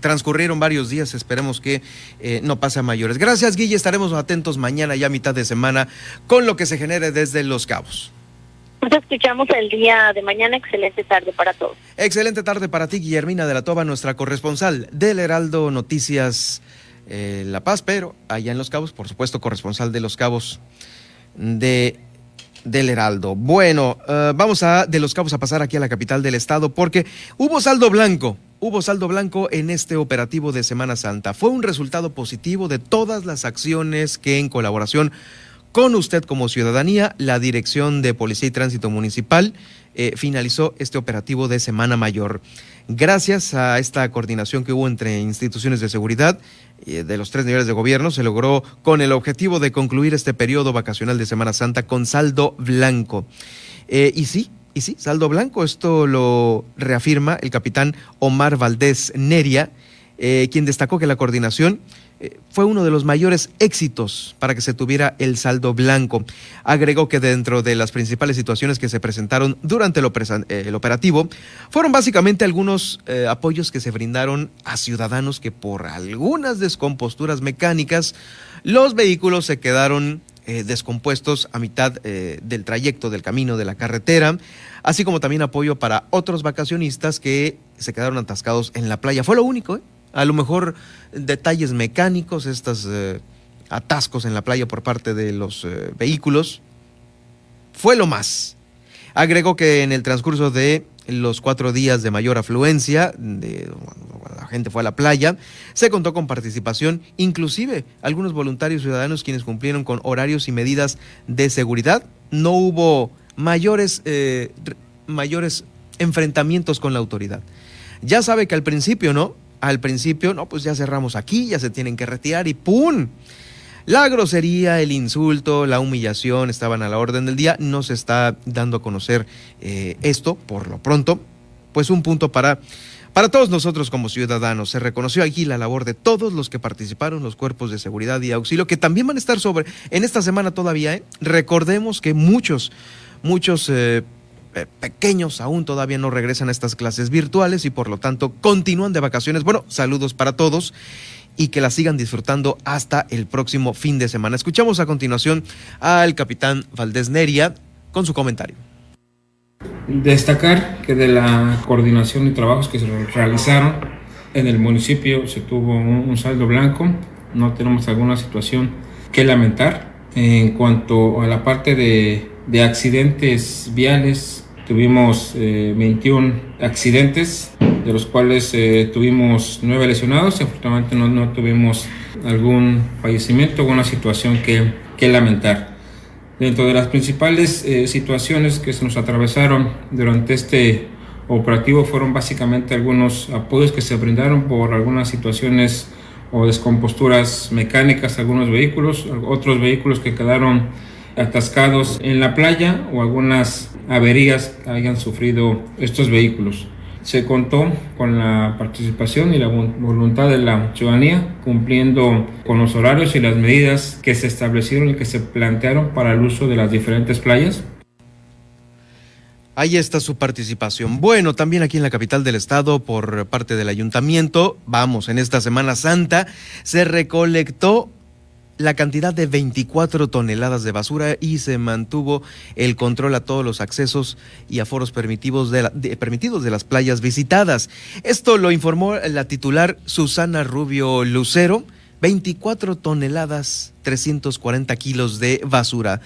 transcurrieron varios días, esperemos que eh, no pase a mayores. Gracias, Guille, estaremos atentos mañana ya a mitad de semana con lo que se genere desde Los Cabos. Nos escuchamos el día de mañana, excelente tarde para todos. Excelente tarde para ti, Guillermina de la Toba, nuestra corresponsal del Heraldo Noticias eh, La Paz, pero allá en Los Cabos, por supuesto, corresponsal de Los Cabos de del Heraldo. Bueno, eh, vamos a de los cabos a pasar aquí a la capital del estado porque hubo saldo blanco. Hubo saldo blanco en este operativo de Semana Santa. Fue un resultado positivo de todas las acciones que en colaboración con usted como ciudadanía, la Dirección de Policía y Tránsito Municipal eh, finalizó este operativo de Semana Mayor. Gracias a esta coordinación que hubo entre instituciones de seguridad eh, de los tres niveles de gobierno, se logró con el objetivo de concluir este periodo vacacional de Semana Santa con saldo blanco. Eh, y sí, y sí, saldo blanco, esto lo reafirma el capitán Omar Valdés Neria, eh, quien destacó que la coordinación eh, fue uno de los mayores éxitos para que se tuviera el saldo blanco. Agregó que dentro de las principales situaciones que se presentaron durante el, eh, operativo fueron básicamente algunos apoyos que se brindaron a ciudadanos que por algunas descomposturas mecánicas los vehículos se quedaron descompuestos a mitad del trayecto del camino de la carretera, así como también apoyo para otros vacacionistas que se quedaron atascados en la playa. Fue lo único, ¿eh? A lo mejor detalles mecánicos, estos eh, atascos en la playa por parte de los eh, vehículos, fue lo más. Agregó que en el transcurso de los cuatro días de mayor afluencia, de, la gente fue a la playa, se contó con participación, inclusive algunos voluntarios ciudadanos quienes cumplieron con horarios y medidas de seguridad. No hubo mayores, eh, mayores enfrentamientos con la autoridad. Ya sabe que al principio, ¿no? Al principio, no, pues ya cerramos aquí, ya se tienen que retirar y ¡pum! La grosería, el insulto, la humillación estaban a la orden del día. No se está dando a conocer eh, esto por lo pronto. Pues un punto para, para todos nosotros como ciudadanos. Se reconoció aquí la labor de todos los que participaron, los cuerpos de seguridad y auxilio, que también van a estar sobre en esta semana todavía. ¿eh? Recordemos que muchos, muchos... Eh, pequeños aún todavía no regresan a estas clases virtuales y por lo tanto continúan de vacaciones. Bueno, saludos para todos y que la sigan disfrutando hasta el próximo fin de semana. Escuchamos a continuación al capitán Valdés Neria con su comentario. Destacar que de la coordinación y trabajos que se realizaron en el municipio se tuvo un, saldo blanco, no tenemos alguna situación que lamentar. En cuanto a la parte de, de accidentes viales, Tuvimos 21 eh, accidentes, de los cuales eh, tuvimos 9 lesionados afortunadamente no, no, tuvimos algún fallecimiento o una situación que, que, lamentar. Dentro de las principales eh, situaciones que se nos atravesaron durante este operativo fueron básicamente algunos apoyos que se brindaron por algunas situaciones o descomposturas mecánicas de algunos vehículos, otros vehículos que quedaron atascados en la playa o algunas averías que hayan sufrido estos vehículos. Se contó con la participación y la voluntad de la ciudadanía, cumpliendo con los horarios y las medidas que se establecieron y que se plantearon para el uso de las diferentes playas. Ahí está su participación. Bueno, también aquí en la capital del estado, por parte del ayuntamiento, vamos, en esta Semana Santa, se recolectó la cantidad de 24 toneladas de basura y se mantuvo el control a todos los accesos y aforos permitidos de, permitidos de las playas visitadas. Esto lo informó la titular Susana Rubio Lucero. 24 toneladas, 340 kilos de basura.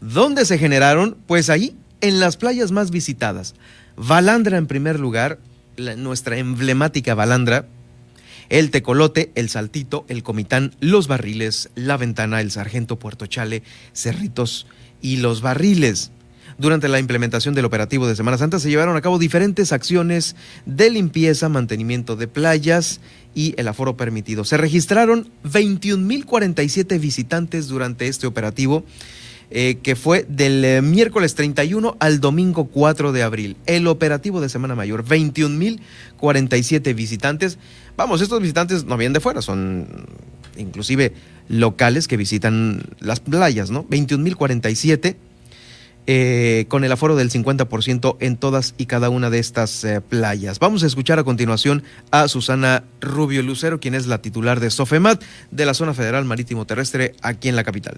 ¿Dónde se generaron? Pues ahí, en las playas más visitadas. Valandra en primer lugar, nuestra emblemática Valandra, el Tecolote, el Saltito, el Comitán, los Barriles, la Ventana, el Sargento Puerto Chale, Cerritos y los Barriles. Durante la implementación del operativo de Semana Santa se llevaron a cabo diferentes acciones de limpieza, mantenimiento de playas y el aforo permitido. Se registraron 21.047 visitantes durante este operativo. Eh, que fue del eh, miércoles 31 al domingo 4 de abril. El operativo de Semana Mayor, 21.047 visitantes. Vamos, estos visitantes no vienen de fuera, son inclusive locales que visitan las playas, ¿no? 21.047 eh, con el aforo del 50% en todas y cada una de estas eh, playas. Vamos a escuchar a continuación a Susana Rubio Lucero, quien es la titular de Sofemat de la Zona Federal Marítimo Terrestre aquí en la capital.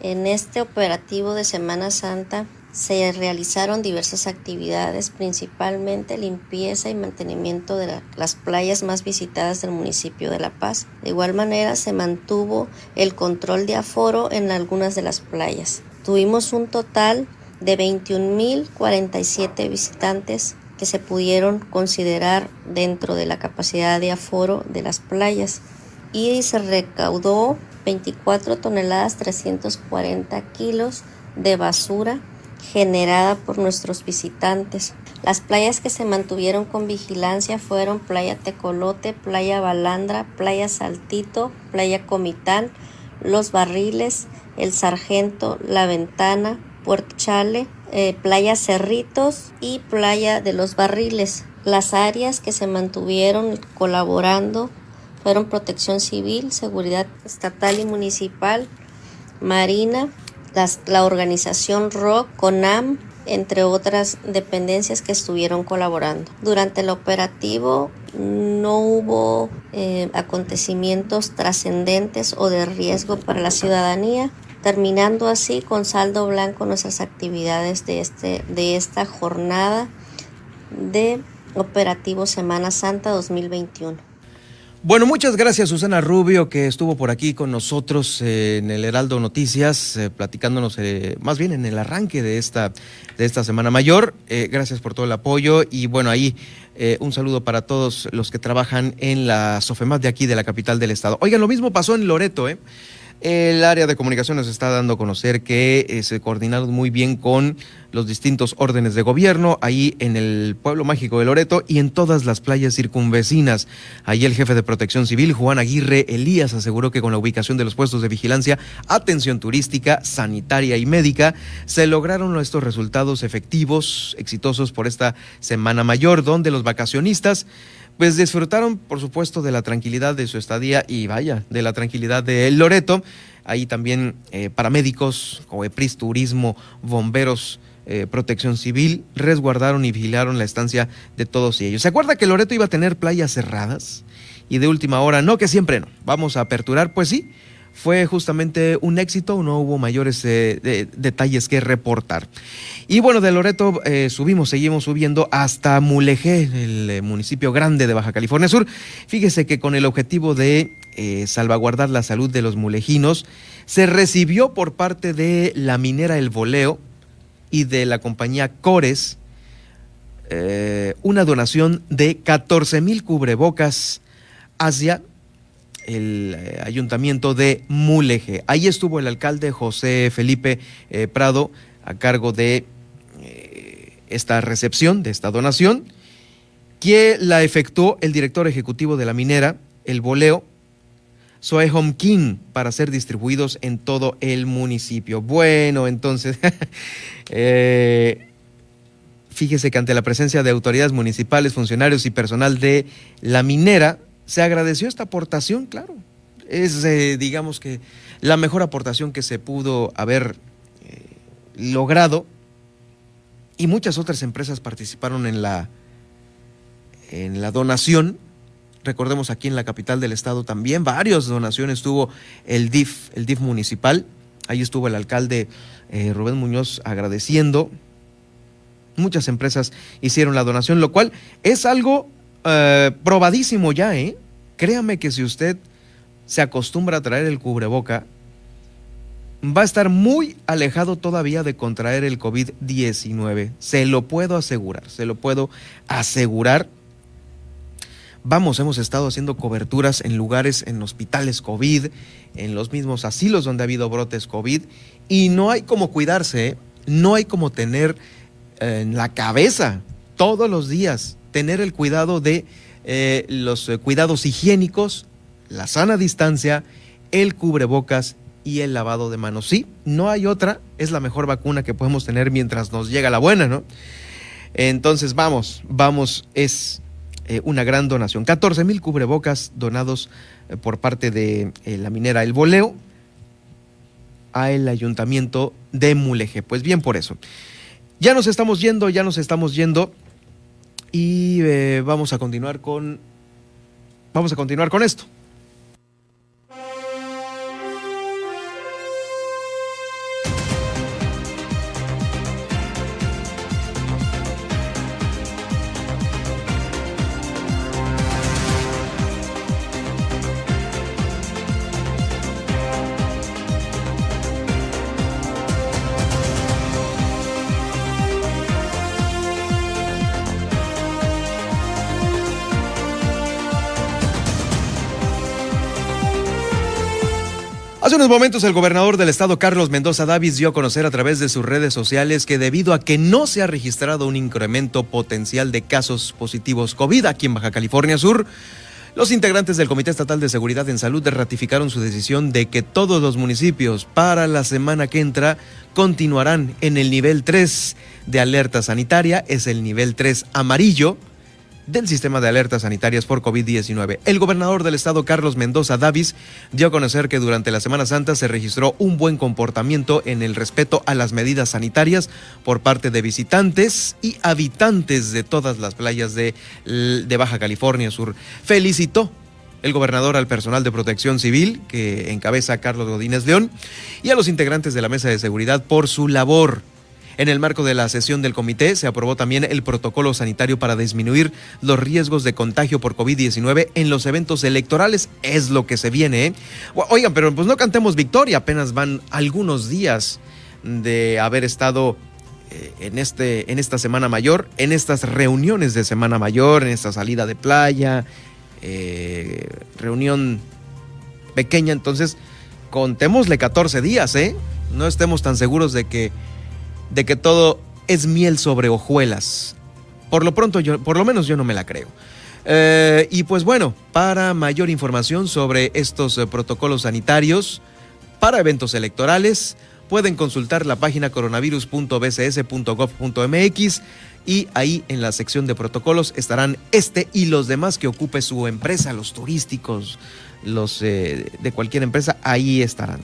En este operativo de Semana Santa se realizaron diversas actividades, principalmente limpieza y mantenimiento de las playas más visitadas del municipio de La Paz. De igual manera se mantuvo el control de aforo en algunas de las playas. Tuvimos un total de 21.047 visitantes que se pudieron considerar dentro de la capacidad de aforo de las playas y se recaudó 24 toneladas 340 kilos de basura generada por nuestros visitantes. Las playas que se mantuvieron con vigilancia fueron Playa Tecolote, Playa Balandra, Playa Saltito, Playa Comitán, Los Barriles, El Sargento, La Ventana, Puerto Chale, eh, Playa Cerritos y Playa de los Barriles. Las áreas que se mantuvieron colaborando fueron Protección Civil, Seguridad Estatal y Municipal, Marina, la organización ROC, CONAM, entre otras dependencias que estuvieron colaborando. Durante el operativo no hubo eh, acontecimientos trascendentes o de riesgo para la ciudadanía, terminando así con saldo blanco nuestras actividades de, este, de esta jornada de operativo Semana Santa 2021. Bueno, muchas gracias Susana Rubio que estuvo por aquí con nosotros eh, en el Heraldo Noticias, eh, platicándonos eh, más bien en el arranque de esta, de esta Semana Mayor. gracias por todo el apoyo y bueno, ahí un saludo para todos los que trabajan en la Sofemat de aquí de la capital del estado. Oigan, lo mismo pasó en Loreto, ¿eh? El área de comunicación nos está dando a conocer que eh, se coordinaron muy bien con los distintos órdenes de gobierno ahí en el pueblo mágico de Loreto y en todas las playas circunvecinas. Ahí el jefe de protección civil, Juan Aguirre Elías, aseguró que con la ubicación de los puestos de vigilancia, atención turística, sanitaria y médica, se lograron estos resultados efectivos, exitosos por esta Semana Mayor, donde los vacacionistas pues disfrutaron, por supuesto, de la tranquilidad de su estadía y vaya, de la tranquilidad de Loreto. Ahí también eh, paramédicos, COEPRIS, turismo, bomberos, eh, protección civil, resguardaron y vigilaron la estancia de todos ellos. ¿Se acuerda que Loreto iba a tener playas cerradas? Y de última hora, no, que siempre no. Vamos a aperturar, pues sí, fue justamente un éxito, no hubo mayores eh, detalles que reportar. Y bueno, de Loreto eh, subimos, seguimos subiendo hasta Mulegé, el eh, municipio grande de Baja California Sur. Fíjese que con el objetivo de salvaguardar la salud de los mulejinos, se recibió por parte de la minera El Voleo y de la compañía Cores una donación de 14 mil cubrebocas hacia el eh, ayuntamiento de Mulegé. Ahí estuvo el alcalde José Felipe eh, Prado a cargo de eh, esta recepción, de esta donación, que la efectuó el director ejecutivo de la minera, el Boleo, Soe King, para ser distribuidos en todo el municipio. Bueno, entonces, fíjese que ante la presencia de autoridades municipales, funcionarios y personal de la minera, se agradeció esta aportación, claro. Es, eh, digamos que, la mejor aportación que se pudo haber eh, logrado. Y muchas otras empresas participaron en la, en la donación. Recordemos aquí en la capital del estado también, varias donaciones tuvo el DIF, el DIF municipal. Ahí estuvo el alcalde eh, Rubén Muñoz agradeciendo. Muchas empresas hicieron la donación, lo cual es algo eh, probadísimo ya, ¿eh? Créame que si usted se acostumbra a traer el cubreboca, va a estar muy alejado todavía de contraer el COVID-19. Se lo puedo asegurar, se lo puedo asegurar. Vamos, hemos estado haciendo coberturas en lugares, en hospitales COVID, en los mismos asilos donde ha habido brotes COVID, y no hay como cuidarse, ¿eh? no hay como tener en la cabeza todos los días tener el cuidado de eh, los eh, cuidados higiénicos, la sana distancia, el cubrebocas y el lavado de manos. Sí, no hay otra, es la mejor vacuna que podemos tener mientras nos llega la buena, ¿no? Entonces vamos, vamos, es eh, una gran donación. 14 mil cubrebocas donados por parte de la minera El Boleo al ayuntamiento de Mulegé. Pues bien por eso. Ya nos estamos yendo, ya nos estamos yendo. Y eh, vamos a continuar con. Vamos a continuar con esto. Hace unos momentos el gobernador del estado Carlos Mendoza Davis dio a conocer a través de sus redes sociales que debido a que no se ha registrado un incremento potencial de casos positivos COVID aquí en Baja California Sur, los integrantes del Comité Estatal de Seguridad en Salud ratificaron su decisión de que todos los municipios para la semana que entra continuarán en el nivel 3 de alerta sanitaria, es el nivel 3 amarillo del sistema de alertas sanitarias por COVID-19. El gobernador del estado, Carlos Mendoza Davis, dio a conocer que durante la Semana Santa se registró un buen comportamiento en el respeto a las medidas sanitarias por parte de visitantes y habitantes de todas las playas de, Baja California Sur. Felicitó el gobernador al personal de protección civil que encabeza Carlos Godínez León y a los integrantes de la mesa de seguridad por su labor en el marco de la sesión del comité se aprobó también el protocolo sanitario para disminuir los riesgos de contagio por COVID-19 en los eventos electorales. Es lo que se viene. ¿eh? Oigan, pero pues no cantemos victoria, apenas van algunos días de haber estado eh, en, este, en esta Semana Mayor, en estas reuniones de Semana Mayor, en esta salida de playa, eh, reunión pequeña. Entonces, contémosle 14 días, ¿eh? No estemos tan seguros de que, de que todo es miel sobre hojuelas. Por lo pronto, yo, por lo menos yo no me la creo. Eh, y pues bueno, para mayor información sobre estos eh, protocolos sanitarios para eventos electorales, pueden consultar la página coronavirus.bcs.gov.mx y ahí en la sección de protocolos estarán este y los demás que ocupe su empresa, los turísticos, los eh, de cualquier empresa, ahí estarán.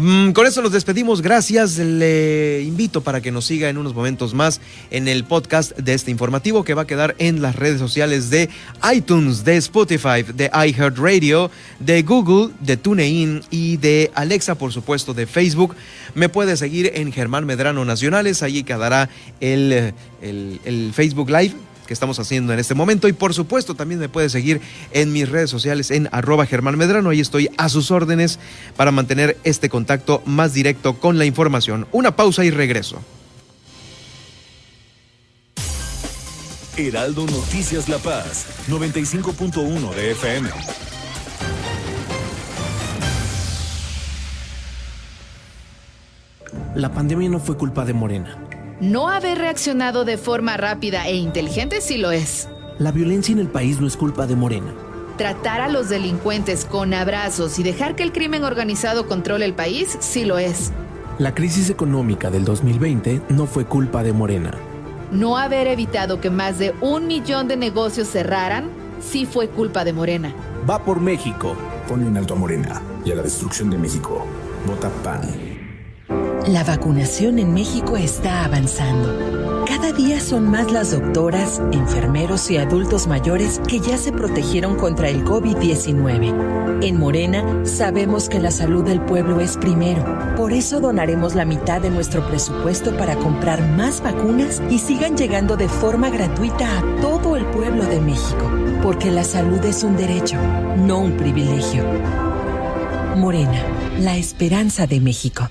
Mm, con eso nos despedimos, gracias. Le invito para que nos siga en unos momentos más en el podcast de este informativo que va a quedar en las redes sociales de iTunes, de Spotify, de iHeartRadio, de Google, de TuneIn y de Alexa, por supuesto, de Facebook. Me puede seguir en Germán Medrano Nacionales, allí quedará el, el, el Facebook Live que estamos haciendo en este momento. Y por supuesto, también me puede seguir en mis redes sociales en arroba Germán Medrano. Ahí estoy a sus órdenes para mantener este contacto más directo con la información. Una pausa y regreso. Heraldo Noticias La Paz, 95.1 de FM. La pandemia no fue culpa de Morena. No haber reaccionado de forma rápida e inteligente sí lo es. La violencia en el país no es culpa de Morena. Tratar a los delincuentes con abrazos y dejar que el crimen organizado controle el país sí lo es. La crisis económica del 2020 no fue culpa de Morena. No haber evitado que más de un millón de negocios cerraran sí fue culpa de Morena. Va por México. Ponle un alto a Morena y a la destrucción de México. Vota PAN. La vacunación en México está avanzando. Cada día son más las doctoras, enfermeros y adultos mayores que ya se protegieron contra el COVID-19. En Morena sabemos que la salud del pueblo es primero. Por eso donaremos la mitad de nuestro presupuesto para comprar más vacunas y sigan llegando de forma gratuita a todo el pueblo de México. Porque la salud es un derecho, no un privilegio. Morena, la esperanza de México.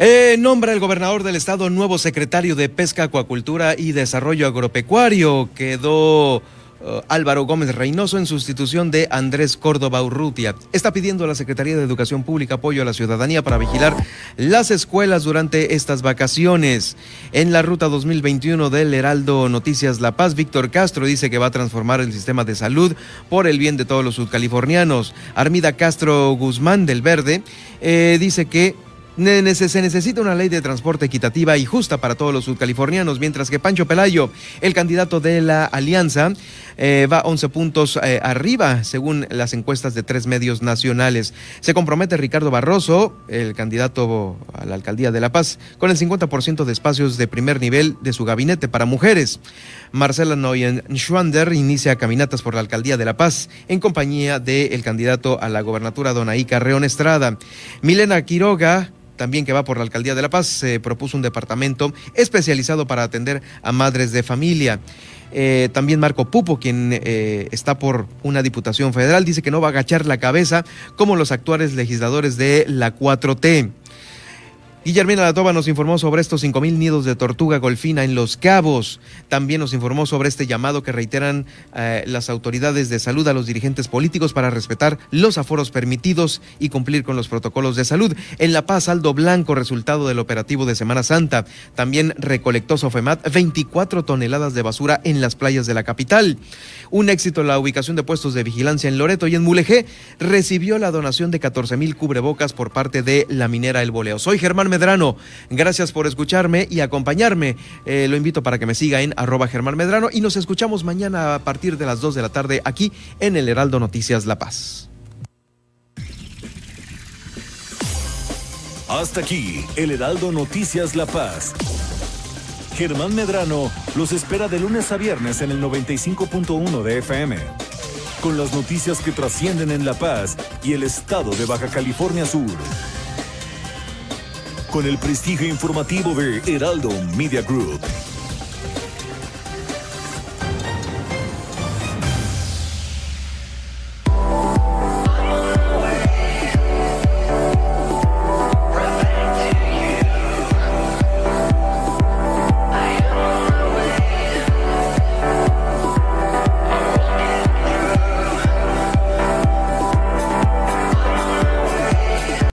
Eh, nombra el gobernador del estado nuevo secretario de Pesca, Acuacultura y Desarrollo Agropecuario. Quedó uh, Álvaro Gómez Reynoso en sustitución de Andrés Córdoba Urrutia. Está pidiendo a la Secretaría de Educación Pública apoyo a la ciudadanía para vigilar las escuelas durante estas vacaciones. En la ruta 2021 del Heraldo Noticias La Paz, Víctor Castro dice que va a transformar el sistema de salud por el bien de todos los sudcalifornianos. Armida Castro Guzmán del Verde eh, dice que se necesita una ley de transporte equitativa y justa para todos los sudcalifornianos, mientras que Pancho Pelayo, el candidato de la alianza, eh, va 11 puntos eh, arriba, según las encuestas de tres medios nacionales. Se compromete Ricardo Barroso, el candidato a la alcaldía de La Paz, con el 50% de espacios de primer nivel de su gabinete para mujeres. Marcela Noyen Schwander inicia caminatas por la alcaldía de La Paz en compañía del candidato a la gobernatura Donaí Carreón Estrada. Milena Quiroga también que va por la alcaldía de La Paz, se propuso un departamento especializado para atender a madres de familia. Eh, también Marco Pupo, quien eh, está por una diputación federal, dice que no va a agachar la cabeza como los actuales legisladores de la 4T. Guillermina Latoba nos informó sobre estos 5.000 nidos de tortuga golfina en Los Cabos. También nos informó sobre este llamado que reiteran eh, las autoridades de salud a los dirigentes políticos para respetar los aforos permitidos y cumplir con los protocolos de salud. En La Paz, Aldo Blanco, resultado del operativo de Semana Santa. También recolectó Sofemat 24 toneladas de basura en las playas de la capital. Un éxito la ubicación de puestos de vigilancia en Loreto y en Mulegé recibió la donación de 14 mil cubrebocas por parte de la minera El Boleo. Soy Germán Medrano. Gracias por escucharme y acompañarme. Eh, lo invito para que me siga en arroba Germán Medrano y nos escuchamos mañana a partir de las 2 de la tarde aquí en el Heraldo Noticias La Paz. Hasta aquí, el Heraldo Noticias La Paz. Germán Medrano los espera de lunes a viernes en el 95.1 de FM. con las noticias que trascienden en La Paz y el estado de Baja California Sur. Con el prestigio informativo de Heraldo Media Group.